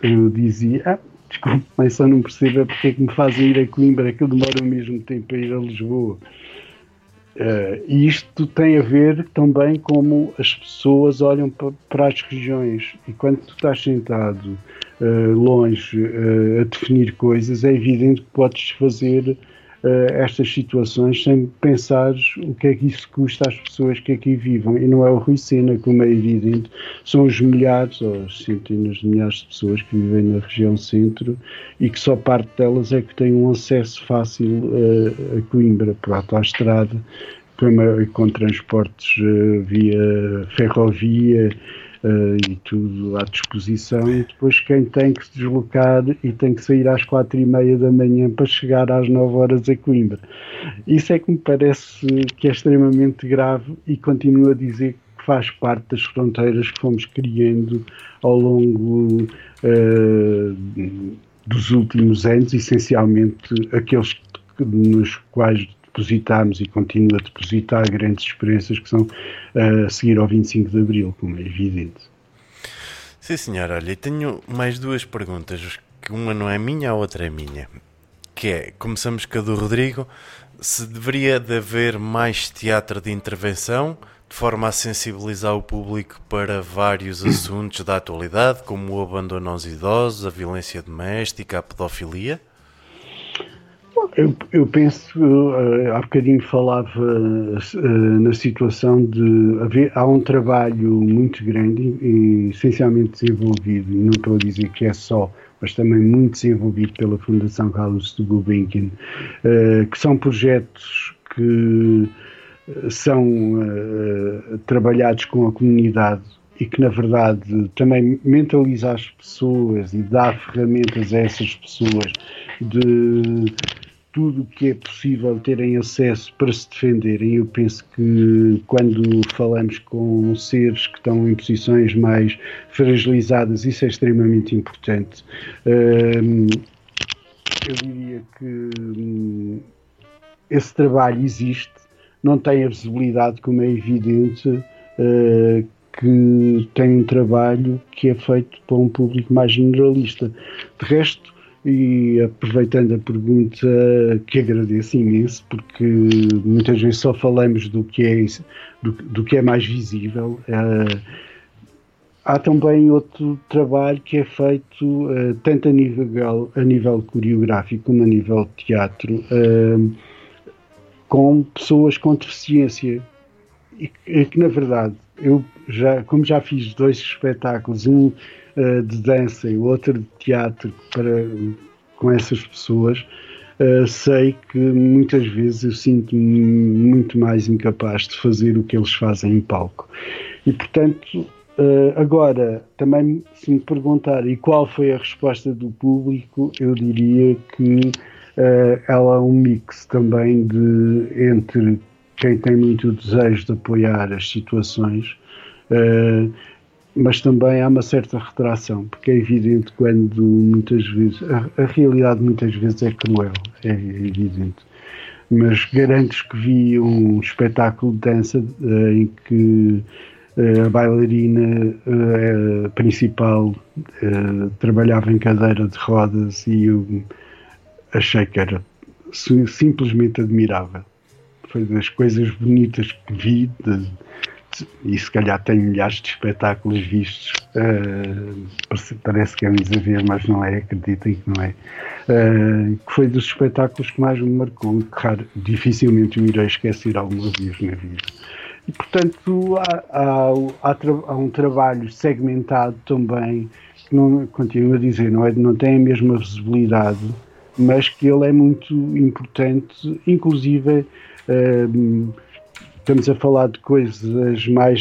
eu dizia: Ah, desculpe, mas só não percebo porque é que me fazem ir a Coimbra, que eu demoro o mesmo tempo a ir a Lisboa. Uh, e isto tem a ver também como as pessoas olham para as regiões. E quando tu estás sentado uh, longe uh, a definir coisas, é evidente que podes fazer estas situações sem pensar o que é que isso custa às pessoas que aqui vivem. E não é o Rui Sena, como é evidente, são os milhares ou centenas de milhares de pessoas que vivem na região centro e que só parte delas é que tem um acesso fácil a, a Coimbra, para a estrada, com, com transportes via ferrovia uh, e tudo à disposição. E depois quem tem que se deslocar e tem que sair às quatro e meia da manhã para chegar às nove horas a Coimbra. Isso é que me parece que é extremamente grave e continuo a dizer que faz parte das fronteiras que fomos criando ao longo uh, dos últimos anos, essencialmente aqueles nos quais depositámos e continuo a depositar grandes experiências que são uh, a seguir ao 25 de Abril, como é evidente. Sim, senhor. Olha, tenho mais duas perguntas, que uma não é minha, a outra é minha. Que é, começamos com a do Rodrigo, se deveria de haver mais teatro de intervenção, de forma a sensibilizar o público para vários assuntos da atualidade, como o abandono aos idosos, a violência doméstica, a pedofilia? Eu, eu penso, uh, há bocadinho falava uh, na situação de haver, há um trabalho muito grande e essencialmente desenvolvido, e não estou a dizer que é só, mas também muito desenvolvido pela Fundação Carlos de Gulbenkian, uh, que são projetos que são trabalhados com a comunidade e que, na verdade, também mentaliza as pessoas e dá ferramentas a essas pessoas de tudo o que é possível terem acesso para se defenderem. Eu penso que quando falamos com seres que estão em posições mais fragilizadas, isso é extremamente importante. eu diria que hum, esse trabalho existe, não tem a visibilidade, como é evidente, uh, que tem um trabalho que é feito para um público mais generalista. De resto, e aproveitando a pergunta, que agradeço imenso, porque muitas vezes só falamos do que é, do, do que é mais visível. Uh, há também outro trabalho que é feito uh, tanto a nível, a nível coreográfico como a nível de teatro uh, com pessoas com deficiência. E que, na verdade, eu já, como já fiz dois espetáculos, um uh, de dança e outra de teatro para, com essas pessoas, uh, sei que muitas vezes eu sinto-me muito mais incapaz de fazer o que eles fazem em palco. E portanto, uh, agora, também se me perguntar e qual foi a resposta do público, eu diria que ela é um mix também de entre quem tem muito desejo de apoiar as situações Uh, mas também há uma certa retração, porque é evidente quando muitas vezes a, a realidade muitas vezes é cruel, é evidente. Mas garanto que vi um espetáculo de dança uh, em que uh, a bailarina uh, principal trabalhava em cadeira de rodas e eu achei que era simplesmente admirável. Foi das coisas bonitas que vi, de, e se calhar tem milhares de espetáculos vistos, uh, parece que é um exagero, mas não é, acreditem que não é, uh, que foi dos espetáculos que mais me marcou que raro, dificilmente o irei esquecer alguma vez na vida. E, portanto, há, há, há, há, um trabalho segmentado também, que não, continuo a dizer, não, é, não tem a mesma visibilidade, mas que ele é muito importante, inclusive. Uh, estamos a falar de coisas mais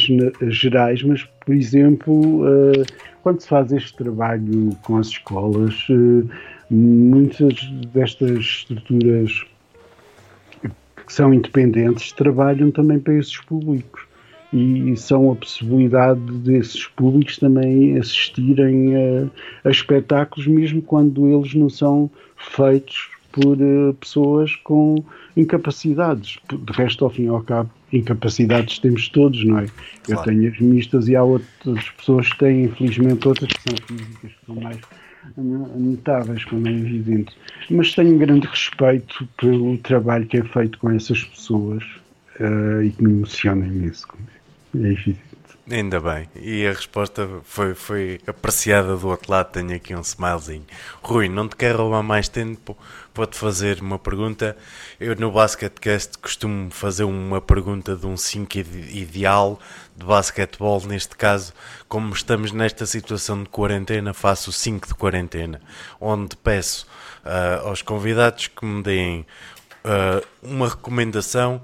gerais, mas, por exemplo, uh, quando se faz este trabalho com as escolas, uh, muitas destas estruturas que são independentes trabalham também para esses públicos e são a possibilidade desses públicos também assistirem a, a espetáculos, mesmo quando eles não são feitos por uh, pessoas com incapacidades. De resto, ao fim e ao cabo, incapacidades temos todos, não é? Claro. Eu tenho as mistas e há outras pessoas que têm, infelizmente, outras que são físicas, que são mais notáveis, como é evidente. Mas tenho grande respeito pelo trabalho que é feito com essas pessoas uh, e que me emociona imenso. É evidente. Ainda bem. E a resposta foi, foi apreciada do outro lado. Tenho aqui um smilezinho. Rui, não te quero roubar mais tempo. Vou-te fazer uma pergunta. Eu no Basketcast costumo fazer uma pergunta de um 5 ideal de basquetebol. Neste caso, como estamos nesta situação de quarentena, faço o 5 de quarentena, onde peço uh, aos convidados que me deem uh, uma recomendação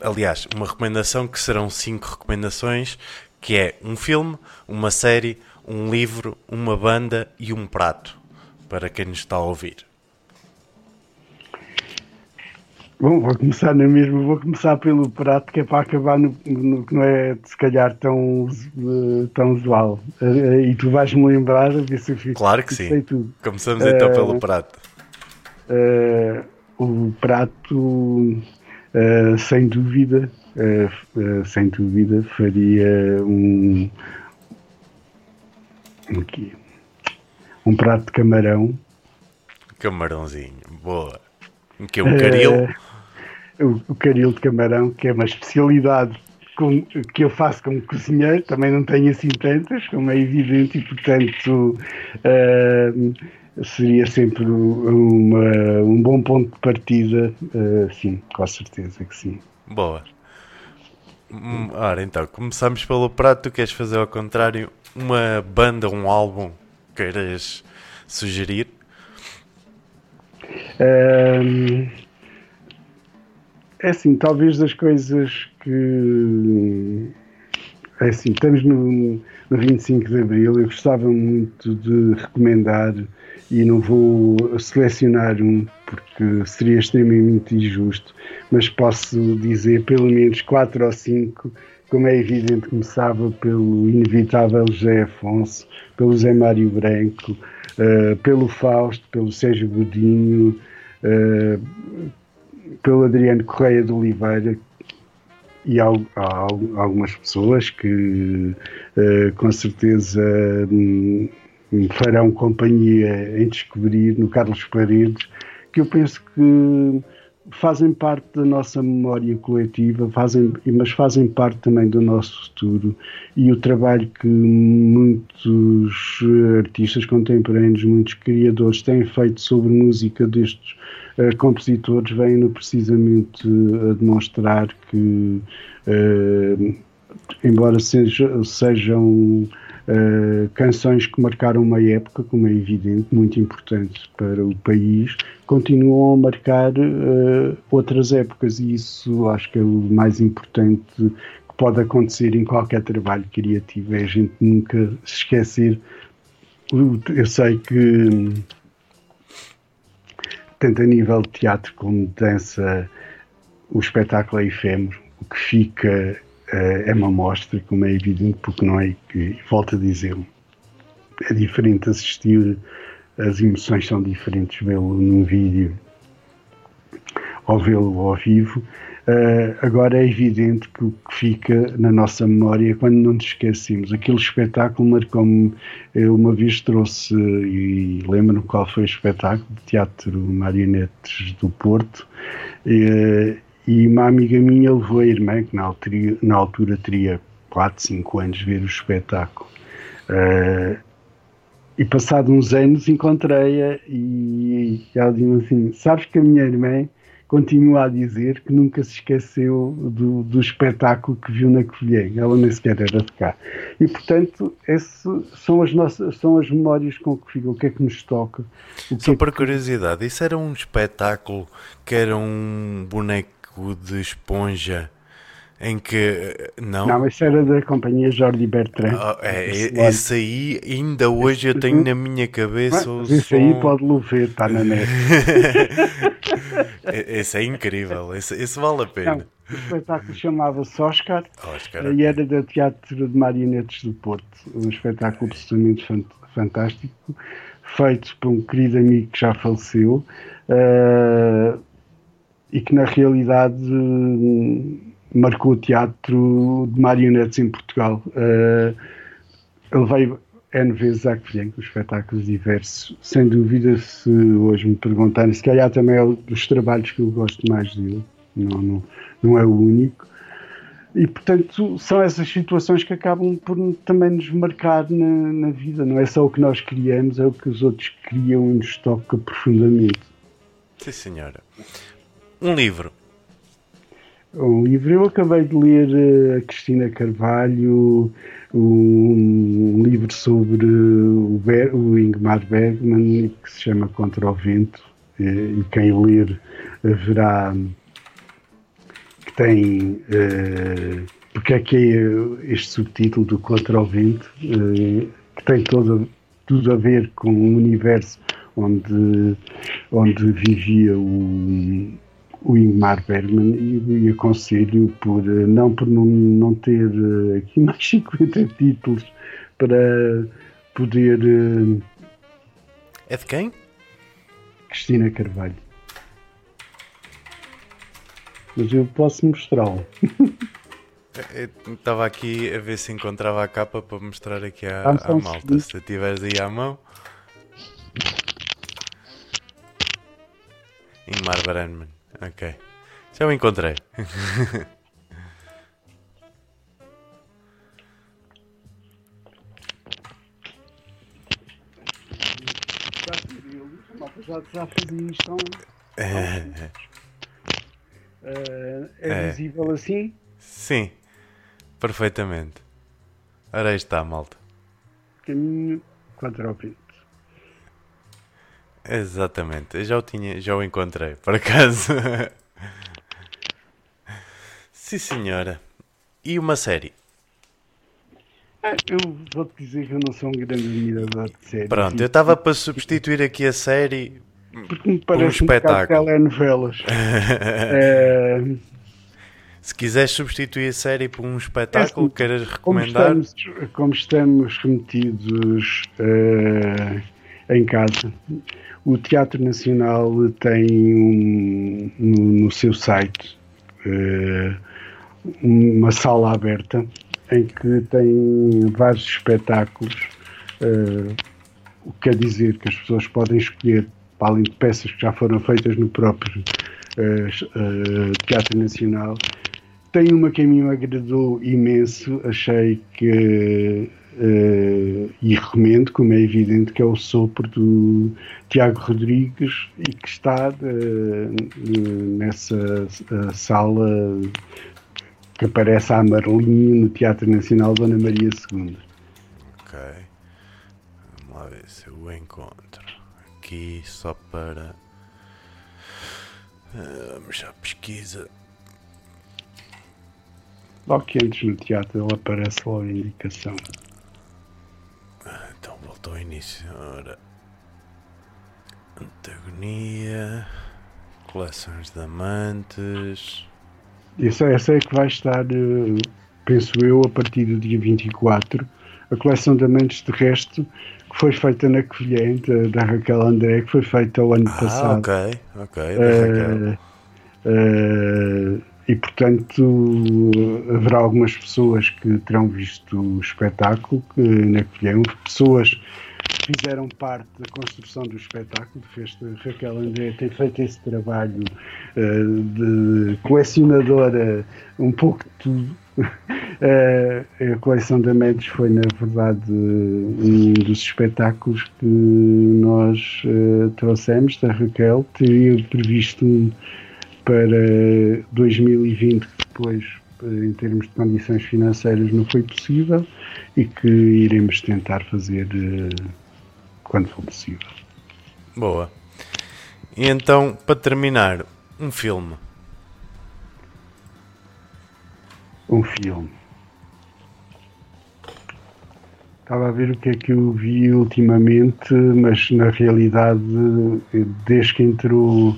aliás, uma recomendação que serão cinco recomendações, que é um filme, uma série, um livro, uma banda e um prato, para quem nos está a ouvir. Bom, vou começar na mesma, vou começar pelo prato que é para acabar no, no que não é se calhar tão, uh, tão usual. Uh, e tu vais-me lembrar ver se eu fico. Claro que sim. Começamos então uh, pelo prato. o prato Uh, sem dúvida, uh, uh, sem dúvida, faria um, um, aqui, um prato de camarão. Camarãozinho, boa. Que é um caril? O, o, caril de camarão, que é uma especialidade com, que eu faço como cozinheiro, também não tenho assim tantas, como é evidente, e portanto seria sempre uma, um bom ponto de partida, uh, sim, com certeza que sim. Boa. Hum, ora, então, começamos pelo prato, tu queres fazer ao contrário, uma banda, um álbum, queiras sugerir? Um, é assim, talvez das coisas que... É assim, estamos no, no 25 de Abril, eu gostava muito de recomendar e não vou selecionar um porque seria extremamente injusto, mas posso dizer pelo menos quatro ou cinco, como é evidente, começava pelo inevitável José Afonso, pelo Zé Mário Branco, uh, pelo Fausto, pelo Sérgio Godinho, uh, pelo Adriano Correia de Oliveira, e algumas pessoas que uh, com certeza um, farão companhia em descobrir no Carlos Paredes, que eu penso que fazem parte da nossa memória coletiva, fazem, mas fazem parte também do nosso futuro. E o trabalho que muitos artistas contemporâneos, muitos criadores têm feito sobre música destes uh, compositores vem precisamente a demonstrar que, uh, embora seja, sejam Uh, canções que marcaram uma época, como é evidente, muito importante para o país, continuam a marcar uh, outras épocas e isso acho que é o mais importante que pode acontecer em qualquer trabalho criativo, é a gente nunca se esquecer. Eu sei que tanto a nível de teatro como de dança o espetáculo é efêmero, o que fica é uma amostra, como é evidente, porque não é, que, volto a dizer, é diferente assistir, as emoções são diferentes vê-lo num vídeo ou vê-lo ao vivo. Uh, agora é evidente que o que fica na nossa memória é quando não nos esquecemos. Aquele espetáculo marcou-me. Eu uma vez trouxe, e lembro-me qual foi o espetáculo, Teatro Marionetes do Porto, uh, e uma amiga minha levou a irmã, que na altura, na altura teria 4, 5 anos, ver o espetáculo. Uh, e passado uns anos encontrei-a e ela disse assim: Sabes que a minha irmã continua a dizer que nunca se esqueceu do, do espetáculo que viu na Covilhã. Ela nem sequer era de cá. E, portanto, essas são as, nossas, são as memórias com que fica, o que é que nos toca. Só é para que... curiosidade, isso era um espetáculo que era um boneco de esponja em que não? Não isso era da companhia Jordi Bertrand. Oh, é, esse aí ainda hoje eu tenho na minha cabeça Mas, esse som... aí pode-lo ver está na net. Esse é incrível esse, esse vale a pena. Não, o espetáculo chamava-se Oscar, Oscar e era do Teatro de Marionetes do Porto. Um espetáculo absolutamente fantástico feito por um querido amigo que já faleceu uh, e que na realidade marcou o teatro de marionetes em Portugal. Uh, ele veio N vezes à Covilhã com espetáculos diversos. Sem dúvida, se hoje me perguntarem, se calhar também é um dos trabalhos que eu gosto mais dele. não, não, não é o único. E, portanto, são essas situações que acabam por também nos marcar na, na vida. Não é só o que nós criamos, é o que os outros criam e nos toca profundamente. Sim, senhora. Um livro. Um livro, eu acabei de ler eh, a Cristina Carvalho, um, livro sobre o, Ber, o Ingmar Bergman, que se chama Contra o Vento, e, e quem ler verá que tem. Uh, porque é que é este subtítulo do Contra o Vento, uh, que tem todo, tudo a ver com o universo onde, onde vivia o o Ingmar Bergman e, e aconselho por eh, não por não, não ter eh, aqui mais 50 títulos para poder eh, é de quem? Cristina Carvalho. Mas eu posso mostrá-lo. Estava aqui a ver se encontrava a capa para mostrar aqui à, à malta se tiveres aí à mão. Ingmar Bergman Ok. Já o encontrei. já, já fazia isto é, é, é visível assim? Sim, perfeitamente. Ora aí está, malta. Caminho pinto. Exatamente, eu já o tinha, já o encontrei, por acaso. Sim, senhora. E uma série? Ah, eu vou-te dizer que eu não sou um grande admirador de séries. Pronto, eu estava para substituir aqui a série porque me parece um espetáculo. Um telenovelas. é... Se quiseres substituir a série por um espetáculo, é, queiras recomendar? Como estamos, como estamos remetidos uh, em casa, o Teatro Nacional tem um, no, no, seu site uh, uma sala aberta em que tem vários espetáculos. Uh, o que quer dizer que as pessoas podem escolher, para além de peças que já foram feitas no próprio uh, Teatro Nacional, tem uma que a mim me agradou imenso, achei que Uh, e recomendo, como é evidente, que é o sopro do Tiago Rodrigues e que está uh, nessa uh, sala que aparece a Marlinho no Teatro Nacional Dona Maria II. Ok. Vamos lá ver se eu encontro. Aqui só para. Vamos já pesquisa. Logo que antes no teatro ele aparece logo a indicação ao início. Ora. Antagonia. Coleções de amantes. Essa, essa é que vai estar, eh, penso eu, a partir do dia 24. A coleção de amantes, de resto, que foi feita na Covilhã, da, Raquel André, que foi feita o ano ah, passado. Ok, ok. Uh, uh, e portanto haverá algumas pessoas que terão visto o espetáculo que, na Covilhã, pessoas que fizeram parte da construção do espetáculo, fez Raquel André tem feito esse trabalho uh, de colecionadora um pouco de tudo. Uh, a coleção da Mendes foi, na verdade, um dos espetáculos que nós uh, trouxemos da Raquel. Teria previsto um para 2020, que depois, em termos de condições financeiras, não foi possível e que iremos tentar fazer eh, quando for possível. Boa. E então, para terminar, um filme. Um filme. Estava a ver o que é que eu vi ultimamente, mas na realidade, desde que entrou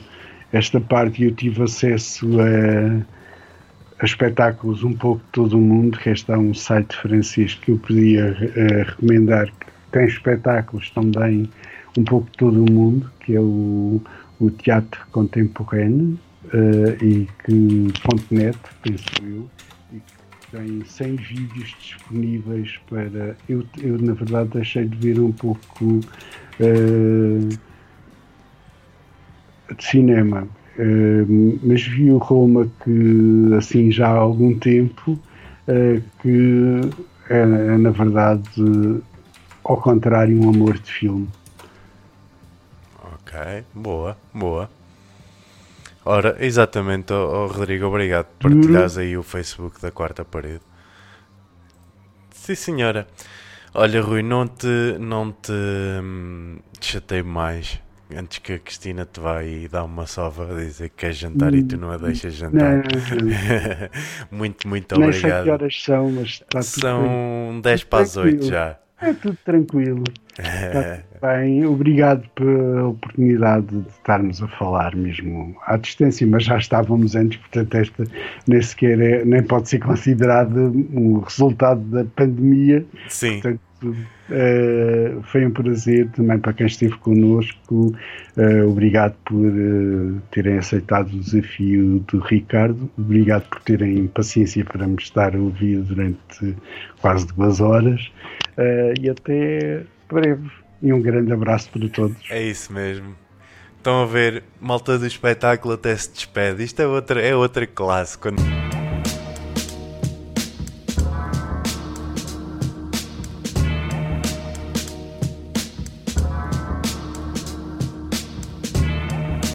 esta parte eu tive acesso a, a, espetáculos um pouco de todo o mundo, que este é um site francês que eu podia uh, recomendar, que tem espetáculos também um pouco de todo o mundo, que é o, o Teatro Contemporâneo, uh, e que .net, penso eu, e que tem 100 vídeos disponíveis para... Eu, eu na verdade deixei de ver um pouco... Uh, de cinema. Mas vi o Roma que, assim, já há algum tempo, uh, que é, é, na verdade, ao contrário, um amor de filme. Ok, boa, boa. Ora, exatamente, oh, oh Rodrigo, obrigado por partilhares aí o Facebook da quarta parede. Sim, senhora. Olha, Rui, não te, não te, hum, te chatei mais antes que a Cristina te vá e dar uma sova a dizer que quer jantar e tu não a deixas jantar. Não, não. muito, muito obrigado. Não sei que horas são, mas está tudo São 10 para as 8 já. É tudo tranquilo. Está bem, obrigado pela oportunidade de estarmos a falar mesmo à distância, mas já estávamos antes, portanto, esta nem sequer é, nem pode ser considerada um resultado da pandemia. Sim. Portanto, Uh, foi um prazer também para quem esteve connosco. Uh, obrigado por uh, terem aceitado o desafio do Ricardo. Obrigado por terem paciência para me estar a ouvir durante quase duas horas. e até breve. E um grande abraço para todos. É isso mesmo. Estão a ver, malta do espetáculo até se despede. Isto é outra, é outra classe. Quando...